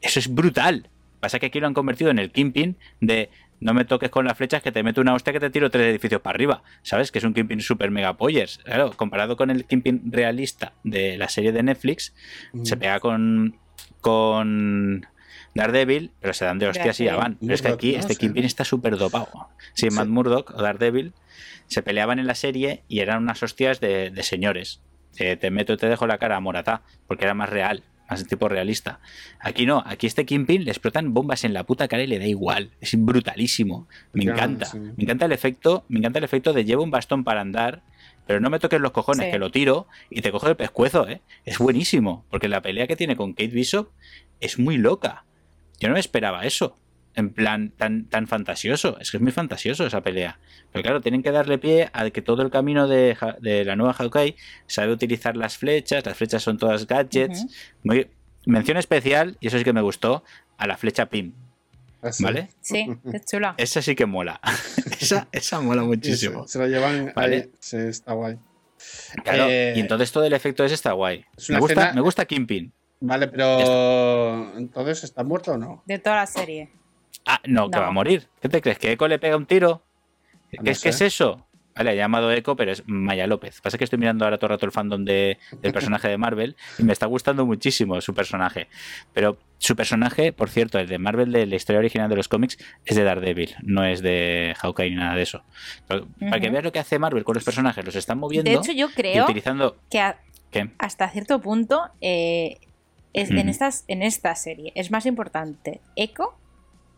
Speaker 2: Eso es brutal. Pasa que aquí lo han convertido en el Kimpin de no me toques con las flechas que te meto una hostia que te tiro tres edificios para arriba. ¿Sabes? Que es un Kimpin super mega pollers. Claro, comparado con el Kimpin realista de la serie de Netflix, se pega con, con Daredevil, pero se dan de hostias y ya van. Pero es que aquí este. Kingpin está súper dopado. Sí, Matt Murdock o Daredevil se peleaban en la serie y eran unas hostias de, de señores. Eh, te meto y te dejo la cara a Moratá, porque era más real, más de tipo realista. Aquí no, aquí este Kingpin le explotan bombas en la puta cara y le da igual. Es brutalísimo. Me
Speaker 1: Ya,
Speaker 2: encanta.
Speaker 1: sí.
Speaker 2: Me encanta el efecto, me encanta el efecto de llevo un bastón para andar, pero no me toques los cojones,
Speaker 8: Sí.
Speaker 2: que lo tiro y te coge el pescuezo, ¿eh? Es buenísimo, porque la pelea que tiene con Kate Bishop es muy loca. Yo no me esperaba eso, en plan tan, tan fantasioso. Es que es muy fantasioso esa pelea. Pero claro, tienen que darle pie a que todo el camino de, de la nueva Hawkeye sabe utilizar las flechas, las flechas son todas gadgets. Muy, mención especial, y eso sí que me gustó, a la flecha PIM,
Speaker 1: Así.
Speaker 2: ¿vale?
Speaker 8: Sí, es chula. (laughs)
Speaker 2: Esa sí que mola. (laughs) esa, esa mola muchísimo.
Speaker 1: Se, se lo llevan
Speaker 2: Vale.
Speaker 1: ahí. Sí, está guay.
Speaker 2: Claro,
Speaker 1: Eh,
Speaker 2: y entonces todo el efecto ese está guay.
Speaker 1: es
Speaker 2: Me gusta,
Speaker 1: escena-
Speaker 2: me gusta Kingpin.
Speaker 1: Vale, pero. Entonces, ¿está muerto o no?
Speaker 8: De toda la serie.
Speaker 2: Ah, no, que
Speaker 8: No.
Speaker 2: va a morir. ¿Qué te crees? ¿Que Echo le pega un tiro? ¿Qué,
Speaker 1: No
Speaker 2: es, ¿qué es
Speaker 1: sé.
Speaker 2: eso? Vale, ha llamado Echo, pero es Maya López. Pasa que estoy mirando ahora todo el rato el fandom de, del personaje de Marvel y me está gustando muchísimo su personaje. Pero su personaje, por cierto, el de Marvel de la historia original de los cómics, es de Daredevil, no es de Hawkeye ni nada de eso. Pero Para que veas lo que hace Marvel con los personajes, los están moviendo
Speaker 8: De hecho, yo creo
Speaker 2: utilizando.
Speaker 8: que hasta cierto punto eh, es, en, estas, en esta serie es más importante Echo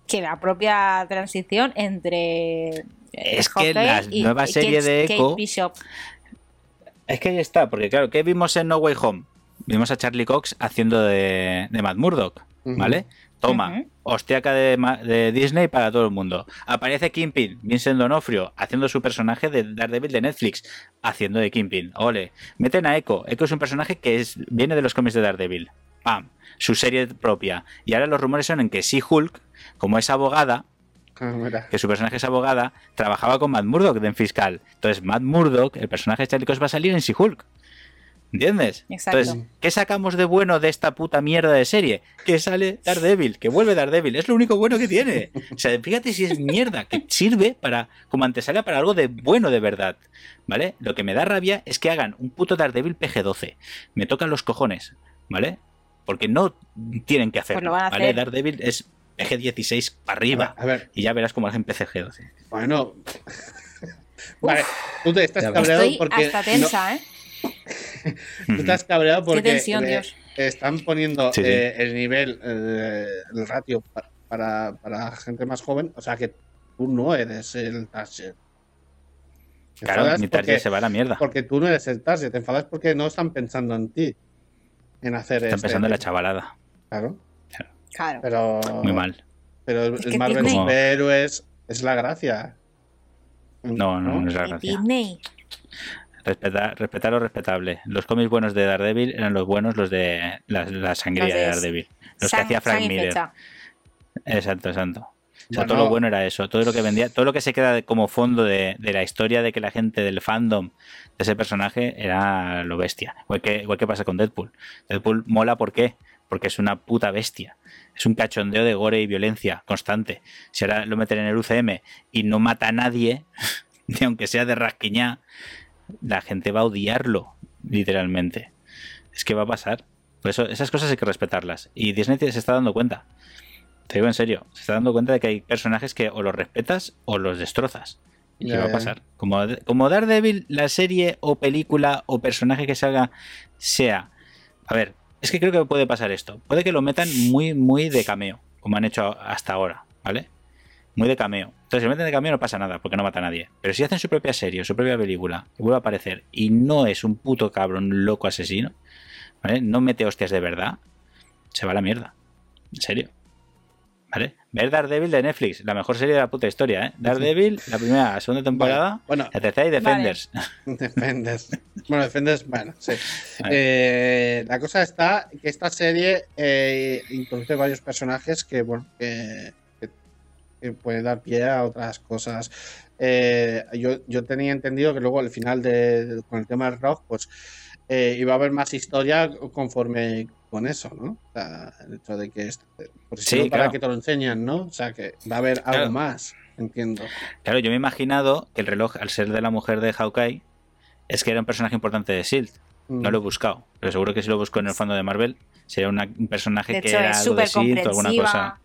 Speaker 8: que la propia transición entre eh,
Speaker 2: Es que la
Speaker 8: y-
Speaker 2: nueva
Speaker 8: y
Speaker 2: serie
Speaker 8: Kate-
Speaker 2: de Echo-. Es que ahí está, porque claro, ¿qué vimos en No Way Home? Vimos a Charlie Cox haciendo de, de Matt Murdock. ¿vale? Toma,
Speaker 8: Ujú.
Speaker 2: hostiaca de, de Disney para todo el mundo. Aparece Kingpin, Vincent D'Onofrio, haciendo su personaje de Daredevil de Netflix, haciendo de Kingpin. Ole. Meten a Echo. Echo es un personaje que es, viene de los cómics de Daredevil. Pam. Su serie propia. Y ahora los rumores son en que si Hulk, como es abogada,
Speaker 1: mira.
Speaker 2: que su personaje es abogada, trabajaba con Matt Murdock de en fiscal. Entonces, Matt Murdock, el personaje de Charlie Cox, va a salir en She-Hulk. ¿Entiendes?
Speaker 8: Exacto.
Speaker 2: Entonces, ¿qué sacamos de bueno de esta puta mierda de serie? Que sale Daredevil, que vuelve Daredevil. Es lo único bueno que tiene. O sea, fíjate si es mierda, que sirve para como antesala para algo de bueno de verdad. ¿Vale? Lo que me da rabia es que hagan un puto Daredevil PG-12. Me tocan los cojones. ¿Vale? Porque no tienen que hacerlo.
Speaker 8: Pues lo van a
Speaker 2: ¿vale?
Speaker 8: hacer.
Speaker 2: Daredevil es PG-16 para arriba.
Speaker 1: A ver,
Speaker 2: Y ya verás cómo hacen PCG-12.
Speaker 1: bueno. (laughs) vale, tú te estás cabreado
Speaker 8: Estoy
Speaker 1: porque.
Speaker 8: hasta
Speaker 1: no-
Speaker 8: tensa, ¿eh? (laughs)
Speaker 1: Tú te has cabreado porque
Speaker 8: tensión,
Speaker 1: le-
Speaker 8: Dios.
Speaker 1: están poniendo
Speaker 2: Sí, sí.
Speaker 1: eh, el nivel, eh, el ratio pa- para, para gente más joven. O sea que tú no eres el target.
Speaker 2: Claro, mi target
Speaker 1: porque,
Speaker 2: se va a la mierda.
Speaker 1: porque tú no eres el target. Te enfadas porque no están pensando en ti. En hacer
Speaker 2: Están
Speaker 1: este-
Speaker 2: pensando en la chavalada.
Speaker 1: Claro.
Speaker 8: Claro.
Speaker 1: Pero,
Speaker 2: Muy mal.
Speaker 1: pero el,
Speaker 8: Es
Speaker 1: el
Speaker 8: que
Speaker 1: Marvel
Speaker 8: Disney-
Speaker 1: Superhéroes es la gracia.
Speaker 2: No, no, no es la gracia.
Speaker 8: Disney.
Speaker 2: Respetar, respetar lo respetable. Los cómics buenos de Daredevil eran los buenos, los de la, la sangría de
Speaker 8: de
Speaker 2: Daredevil. Los que hacía Frank Miller.
Speaker 8: fecha.
Speaker 2: Exacto, exacto. O sea, todo lo bueno era eso. Todo lo que vendía, todo lo que se queda como fondo de, de la historia de que la gente del fandom de ese personaje era lo bestia. Igual que, igual que pasa con Deadpool. Deadpool mola ¿por qué? Porque es una puta bestia. Es un cachondeo de gore y violencia constante. Si ahora lo meten en el UCM y no mata a nadie, (laughs) ni aunque sea de rasquiñá, la gente va a odiarlo, literalmente. Es que va a pasar. Por eso, esas cosas hay que respetarlas. Y Disney se está dando cuenta. Te digo en serio, se está dando cuenta de que hay personajes que o los respetas o los destrozas. Y
Speaker 1: Ya,
Speaker 2: va a pasar. Como, como Daredevil, la serie o película o personaje que salga sea. A ver, es que creo que puede pasar esto. Puede que lo metan muy, muy de cameo, como han hecho hasta ahora, ¿vale? Muy de cameo. Entonces, si lo meten de cameo no pasa nada, porque no mata a nadie. Pero si hacen su propia serie o su propia película y vuelve a aparecer y no es un puto cabrón loco asesino, ¿vale? No mete hostias de verdad, se va a la mierda. En serio. ¿Vale? Ver Daredevil de Netflix, la mejor serie de la puta historia, ¿eh? Daredevil, (laughs) la primera, la segunda temporada,
Speaker 1: Bueno,
Speaker 2: la tercera y Defenders. (laughs)
Speaker 1: Defenders. Bueno, Defenders, bueno, sí.
Speaker 2: Vale.
Speaker 1: Eh, la cosa está que esta serie eh, introduce varios personajes que, bueno, que, que- que puede dar pie a otras cosas. Eh, yo, yo tenía entendido que luego al final de, de- con el tema del rock, pues eh, iba a haber más historia conforme con eso, ¿no? O sea, el hecho de que, este- porque si
Speaker 2: Sí,
Speaker 1: no, para
Speaker 2: claro.
Speaker 1: que te lo enseñan, ¿no? O sea, que va a haber algo
Speaker 2: Claro.
Speaker 1: más, entiendo.
Speaker 2: Claro, yo me he imaginado que el reloj, al ser de la mujer de Hawkeye, es que era un personaje importante de S.H.I.E.L.D. No
Speaker 1: Mm.
Speaker 2: lo he buscado, pero seguro que si lo busco en el fondo de Marvel, sería una- un personaje
Speaker 8: De
Speaker 2: que
Speaker 8: hecho,
Speaker 2: era
Speaker 8: es
Speaker 2: algo de
Speaker 8: súper
Speaker 2: S.H.I.E.L.D. o alguna cosa.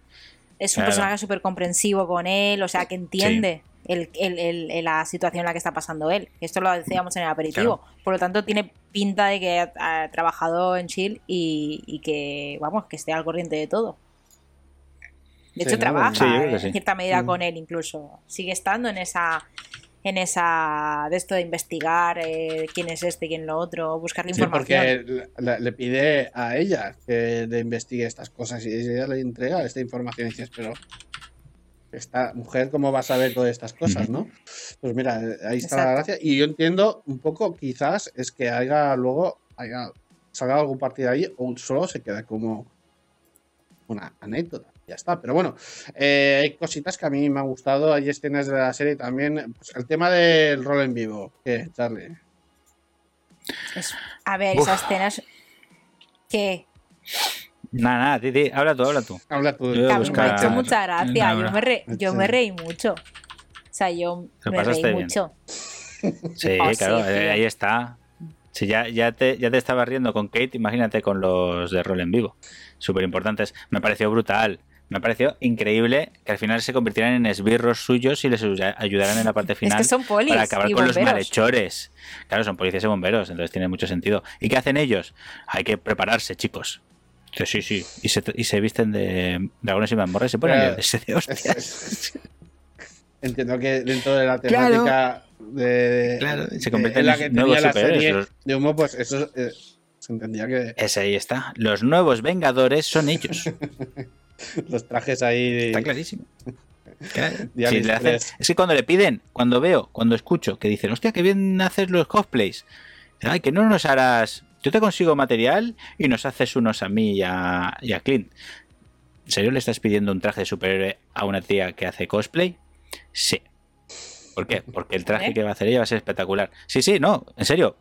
Speaker 8: Es un
Speaker 2: Claro.
Speaker 8: personaje súper comprensivo con él, o sea, que entiende el, el- el- el- la situación en la que está pasando él. Esto lo decíamos en el aperitivo. Por lo tanto, tiene pinta de que ha, ha trabajado en Shield y, y que, vamos, que esté al corriente de todo. De
Speaker 1: Sí,
Speaker 8: hecho,
Speaker 1: ¿no?
Speaker 8: trabaja
Speaker 2: Sí,
Speaker 8: en cierta medida
Speaker 1: Mm.
Speaker 8: con él, incluso. Sigue estando en esa en esa de esto de investigar eh, quién es este, quién lo otro, buscar la información.
Speaker 1: porque le, le pide a ella que le investigue estas cosas y ella le entrega esta información y dices, pero esta mujer, ¿cómo va a saber todas estas cosas, no? Pues mira, ahí está la gracia. Y yo entiendo un poco, quizás, es que haya luego, haya, salga algún partido ahí o solo se queda como una anécdota. Ya está, pero bueno, eh, hay cositas que a mí me han gustado, hay escenas de la serie también. Pues el tema del rol en vivo, ¿qué, Charlie?
Speaker 8: Es- a ver,
Speaker 2: Uf.
Speaker 8: esas escenas que
Speaker 2: Nada, nada, di, di, habla tú, habla tú.
Speaker 1: Habla tú.
Speaker 2: Yo buscar-
Speaker 8: hecho mucha gracia.
Speaker 2: Nada,
Speaker 8: Yo me, re- yo me reí mucho. O sea, yo me reí
Speaker 2: bien.
Speaker 8: mucho.
Speaker 2: Sí, (laughs)
Speaker 8: Oh,
Speaker 2: claro, eh, ahí está. Si ya, ya, te, ya te estabas riendo con Kate, imagínate con los de rol en vivo. Súper importantes. Me pareció brutal. Me pareció increíble que al final se convirtieran en esbirros suyos y les ayu- ayudaran en la parte
Speaker 8: Es
Speaker 2: final
Speaker 8: que son polis
Speaker 2: para acabar
Speaker 8: y
Speaker 2: con los malhechores. Claro, son policías y bomberos, entonces tiene mucho sentido. ¿Y qué hacen ellos? Hay que prepararse, chicos. Sí, sí. Y se, y se visten de dragones y mazmorras y se ponen
Speaker 1: Claro.
Speaker 2: liarse de hostias. (laughs)
Speaker 1: Entiendo que dentro de la
Speaker 2: Claro.
Speaker 1: temática de,
Speaker 2: Claro, se
Speaker 1: de-
Speaker 2: convierten
Speaker 1: en la que
Speaker 2: nuevos
Speaker 1: tenía la serie
Speaker 2: los-
Speaker 1: de humo, pues eso eh, se entendía que
Speaker 2: Ese ahí está. Los nuevos Vengadores son ellos. (laughs)
Speaker 1: los trajes ahí
Speaker 2: Está clarísimo. Claro.
Speaker 1: De
Speaker 2: Si le hacen- es que cuando le piden, cuando veo, cuando escucho que dicen, hostia, que bien haces los cosplays. Ay, que no nos harás. Yo te consigo material y nos haces unos a mí y a, y a Clint. ¿En serio le estás pidiendo un traje de superhéroe a una tía que hace cosplay? Sí. ¿Por qué? Porque el traje
Speaker 8: ¿Eh?
Speaker 2: que va a hacer ella va a ser espectacular. Sí, sí, no, en serio.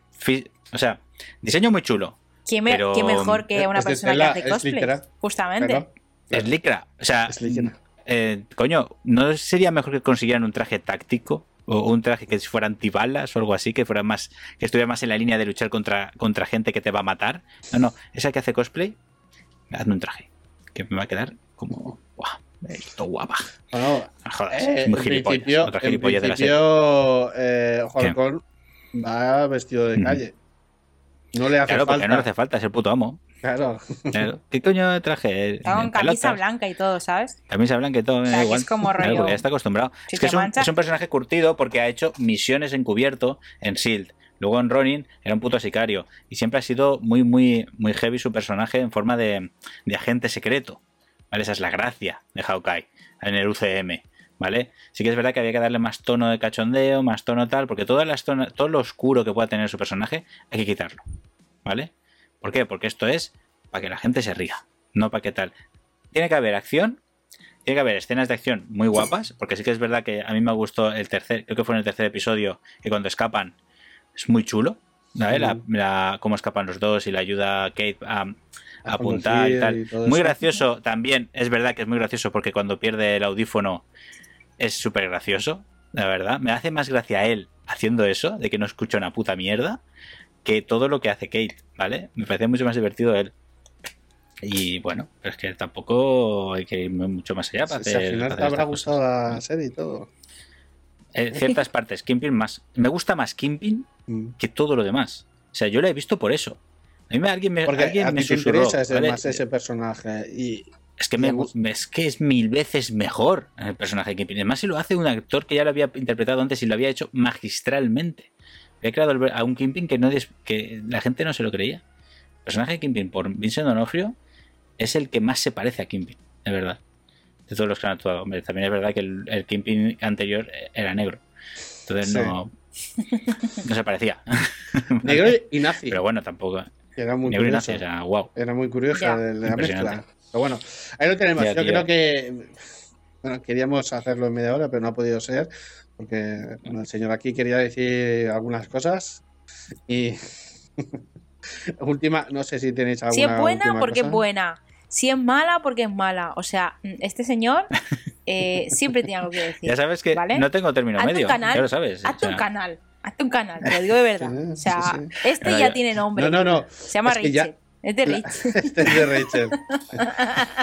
Speaker 2: O sea, diseño muy chulo.
Speaker 8: ¿Quién, me-
Speaker 2: Pero-
Speaker 8: quién mejor que
Speaker 1: Es
Speaker 8: una persona que hace
Speaker 1: es
Speaker 8: cosplay?
Speaker 1: literal.
Speaker 8: Justamente.
Speaker 1: Claro.
Speaker 2: Es licra. O sea,
Speaker 1: Es licra.
Speaker 2: eh, coño, ¿no sería mejor que consiguieran un traje táctico? O un traje que fuera antibalas o algo así, que fuera más. que estuviera más en la línea de luchar contra, contra gente que te va a matar. No, no, esa que hace cosplay, hazme un traje. Que me va a quedar como. ¡Guau! Esto guapa.
Speaker 1: Bueno,
Speaker 2: No jodas,
Speaker 1: eh,
Speaker 2: muy
Speaker 1: en principio,
Speaker 2: Otra
Speaker 1: en
Speaker 2: gilipollas de la serie.
Speaker 1: principio eh, va vestido de
Speaker 2: Ujú.
Speaker 1: calle. No le hace
Speaker 2: Claro, porque
Speaker 1: falta.
Speaker 2: no le hace falta, es el puto amo.
Speaker 1: Claro.
Speaker 2: Claro. ¿Qué coño de traje?
Speaker 8: Está con
Speaker 2: En
Speaker 8: camisa blanca y todo, ¿sabes?
Speaker 2: Camisa blanca y todo,
Speaker 8: sea,
Speaker 2: da igual.
Speaker 8: es como rollo,
Speaker 2: ya está acostumbrado.
Speaker 8: si
Speaker 2: es que es un,
Speaker 8: manchas-
Speaker 2: es un personaje curtido porque ha hecho misiones encubierto en S.H.I.E.L.D. Luego en Ronin era un puto sicario. Y siempre ha sido muy, muy, muy heavy su personaje en forma de, de agente secreto. ¿Vale? Esa es la gracia de Hawkeye en el UCM. ¿Vale? Sí que es verdad que había que darle más tono de cachondeo, más tono tal, porque todas las zonas- todo lo oscuro que pueda tener su personaje hay que quitarlo. ¿Vale? ¿Por qué? Porque esto es para que la gente se ría, no para que tal. Tiene que haber acción, tiene que haber escenas de acción muy guapas, porque sí que es verdad que a mí me gustó el tercer, creo que fue en el tercer episodio, que cuando escapan es muy chulo, ¿vale? La- la- cómo escapan los dos y la ayuda a Kate a, a apuntar y tal.
Speaker 1: y
Speaker 2: muy
Speaker 1: eso.
Speaker 2: gracioso también, es verdad que es muy gracioso porque cuando pierde el audífono es súper gracioso, la verdad. Me hace más gracia él haciendo eso, de que no escucha una puta mierda, que todo lo que hace Kate, ¿vale? Me parece mucho más divertido él. Y bueno, pero es que tampoco hay que ir mucho más allá para
Speaker 1: Si- si al
Speaker 2: hacer,
Speaker 1: final te
Speaker 2: hacer
Speaker 1: habrá gustado
Speaker 2: cosas.
Speaker 1: la serie y todo.
Speaker 2: En ciertas partes, Kimpin más. Me gusta más Kimpin
Speaker 1: Mm.
Speaker 2: que todo lo demás. O sea, yo la he visto por eso. A mí me, alguien me,
Speaker 1: Porque
Speaker 2: alguien
Speaker 1: a
Speaker 2: me susurró.
Speaker 1: ese,
Speaker 2: ¿vale?
Speaker 1: más ese personaje. Y
Speaker 2: Es que, me, es que es mil veces mejor el personaje de Kingpin. Además, si lo hace un actor que ya lo había interpretado antes y lo había hecho magistralmente. Había creado a un Kingpin que, no, que la gente no se lo creía. El personaje de Kingpin por Vincent D'Onofrio es el que más se parece a Kingpin, de verdad. De todos los que han actuado. Hombre, también es verdad que el, el Kingpin anterior era negro. Entonces
Speaker 1: Sí.
Speaker 2: no, no se parecía. (laughs) (laughs)
Speaker 1: negro y nazi.
Speaker 2: Pero bueno, tampoco.
Speaker 1: era muy
Speaker 2: Negro y
Speaker 1: curioso.
Speaker 2: nazi, o sea, wow.
Speaker 1: Era muy curiosa la mezcla. Pero bueno, ahí lo tenemos.
Speaker 2: Ya,
Speaker 1: Yo
Speaker 2: tío.
Speaker 1: creo que bueno, queríamos hacerlo en media hora, pero no ha podido ser. Porque bueno, el señor aquí quería decir algunas cosas. Y (laughs) última, no sé si tenéis alguna.
Speaker 8: Si es buena, porque
Speaker 1: cosa.
Speaker 8: es buena. Si es mala, porque es mala. O sea, mm, este señor eh, siempre tiene algo que (laughs) decir.
Speaker 2: Ya sabes que
Speaker 8: ¿vale?
Speaker 2: no tengo término
Speaker 8: Hazte un
Speaker 2: medio.
Speaker 8: canal,
Speaker 2: ya lo sabes.
Speaker 8: Hazte
Speaker 2: o
Speaker 8: un canal. Hazte un canal, te lo digo de verdad. (laughs) O sea,
Speaker 1: sí, sí.
Speaker 8: este ya tiene nombre.
Speaker 1: No, no, no.
Speaker 8: Se llama
Speaker 1: Es que ya-
Speaker 8: Richard. Es de Rich. (laughs)
Speaker 1: Este es de Rachel.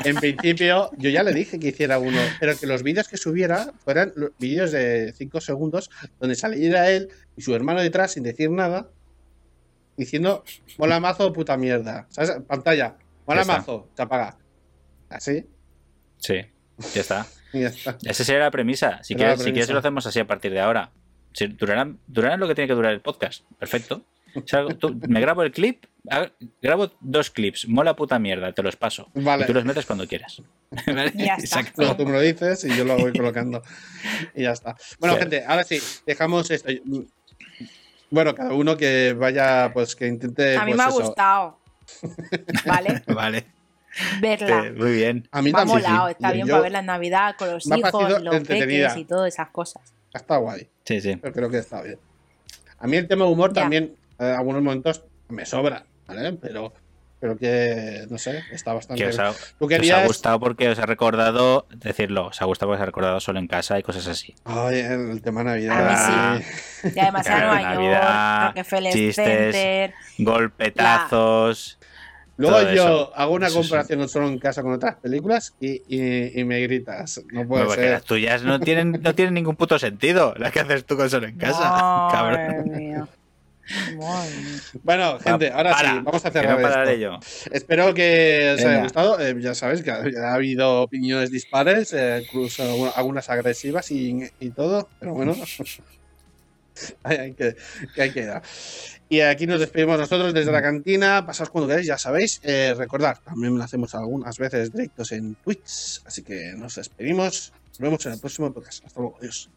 Speaker 1: En principio, yo ya le dije que hiciera uno, pero que los vídeos que subiera fueran vídeos de 5 segundos donde saliera él y su hermano detrás sin decir nada, diciendo mola mazo puta mierda. ¿Sabes? Pantalla, mola mazo, se apaga. Así,
Speaker 2: Sí, ya está. (laughs)
Speaker 1: y ya está.
Speaker 2: Esa sería la premisa. Si quieres,
Speaker 1: la
Speaker 2: si quieres lo hacemos así a partir de ahora. Si durará, durará lo que tiene que durar el podcast. Perfecto. O sea, tú- me grabo el clip, grabo dos clips, mola puta mierda, te los paso.
Speaker 1: Vale.
Speaker 2: Y tú los metes cuando quieras. (laughs) ¿Vale?
Speaker 8: Ya
Speaker 2: Y
Speaker 8: está.
Speaker 2: saca-
Speaker 1: Luego tú me lo dices y yo lo voy colocando. Y ya está. Bueno, gente, ahora sí, dejamos esto. Bueno, cada uno que vaya, pues que intente.
Speaker 8: A mí
Speaker 1: pues
Speaker 8: me ha
Speaker 1: eso.
Speaker 8: gustado. (laughs) ¿Vale?
Speaker 2: Vale.
Speaker 8: Verla.
Speaker 2: Eh, muy bien.
Speaker 1: A mí
Speaker 8: Me ha
Speaker 1: también.
Speaker 8: molado,
Speaker 1: sí.
Speaker 8: está
Speaker 1: Yo-
Speaker 8: bien
Speaker 1: yo-
Speaker 8: para verla en Navidad con los hijos, los
Speaker 1: entretenida.
Speaker 8: peques y todas esas cosas.
Speaker 1: Está guay.
Speaker 2: Sí, sí.
Speaker 1: Yo creo que está bien. A mí el tema humor
Speaker 8: Ya.
Speaker 1: también, en algunos momentos, me sobra, ¿vale? Pero creo que, no sé, está bastante
Speaker 2: Que os ha,
Speaker 1: Tú
Speaker 2: que os ha
Speaker 1: querías.
Speaker 2: gustado porque os ha recordado, decirlo, os ha gustado porque os ha recordado solo en casa y cosas así.
Speaker 1: Ay, el tema
Speaker 8: A mí
Speaker 1: Navidad.
Speaker 8: sí. Y además (laughs) a
Speaker 2: Claro,
Speaker 8: Nueva
Speaker 2: Navidad,
Speaker 8: York, Rockefeller
Speaker 2: chistes.
Speaker 8: Center.
Speaker 2: Golpetazos.
Speaker 1: Luego
Speaker 2: Todo
Speaker 1: yo
Speaker 2: eso.
Speaker 1: hago una
Speaker 2: Eso sí.
Speaker 1: comparación solo en casa con otras películas y, y- y me gritas. No puede
Speaker 2: porque
Speaker 1: ser.
Speaker 2: las tuyas no tienen, no tienen ningún puto sentido. Las que haces tú con solo en casa.
Speaker 8: Madre (laughs)
Speaker 2: cabrón.
Speaker 1: Bueno, gente, ahora
Speaker 2: Para,
Speaker 1: sí, vamos a
Speaker 2: que
Speaker 1: cerrar
Speaker 2: no pararé
Speaker 1: esto.
Speaker 2: yo.
Speaker 1: Espero que os haya gustado. Eh, ya sabéis que ha, ha habido opiniones dispares, eh, incluso bueno, algunas agresivas y, y todo, pero bueno. (laughs) hay que, que ahí queda. Y aquí nos despedimos nosotros desde la cantina. Pasaos cuando queráis, ya sabéis. Eh, recordad, también hacemos algunas veces directos en Twitch. Así que nos despedimos. Nos vemos en el próximo podcast. Hasta luego. Adiós.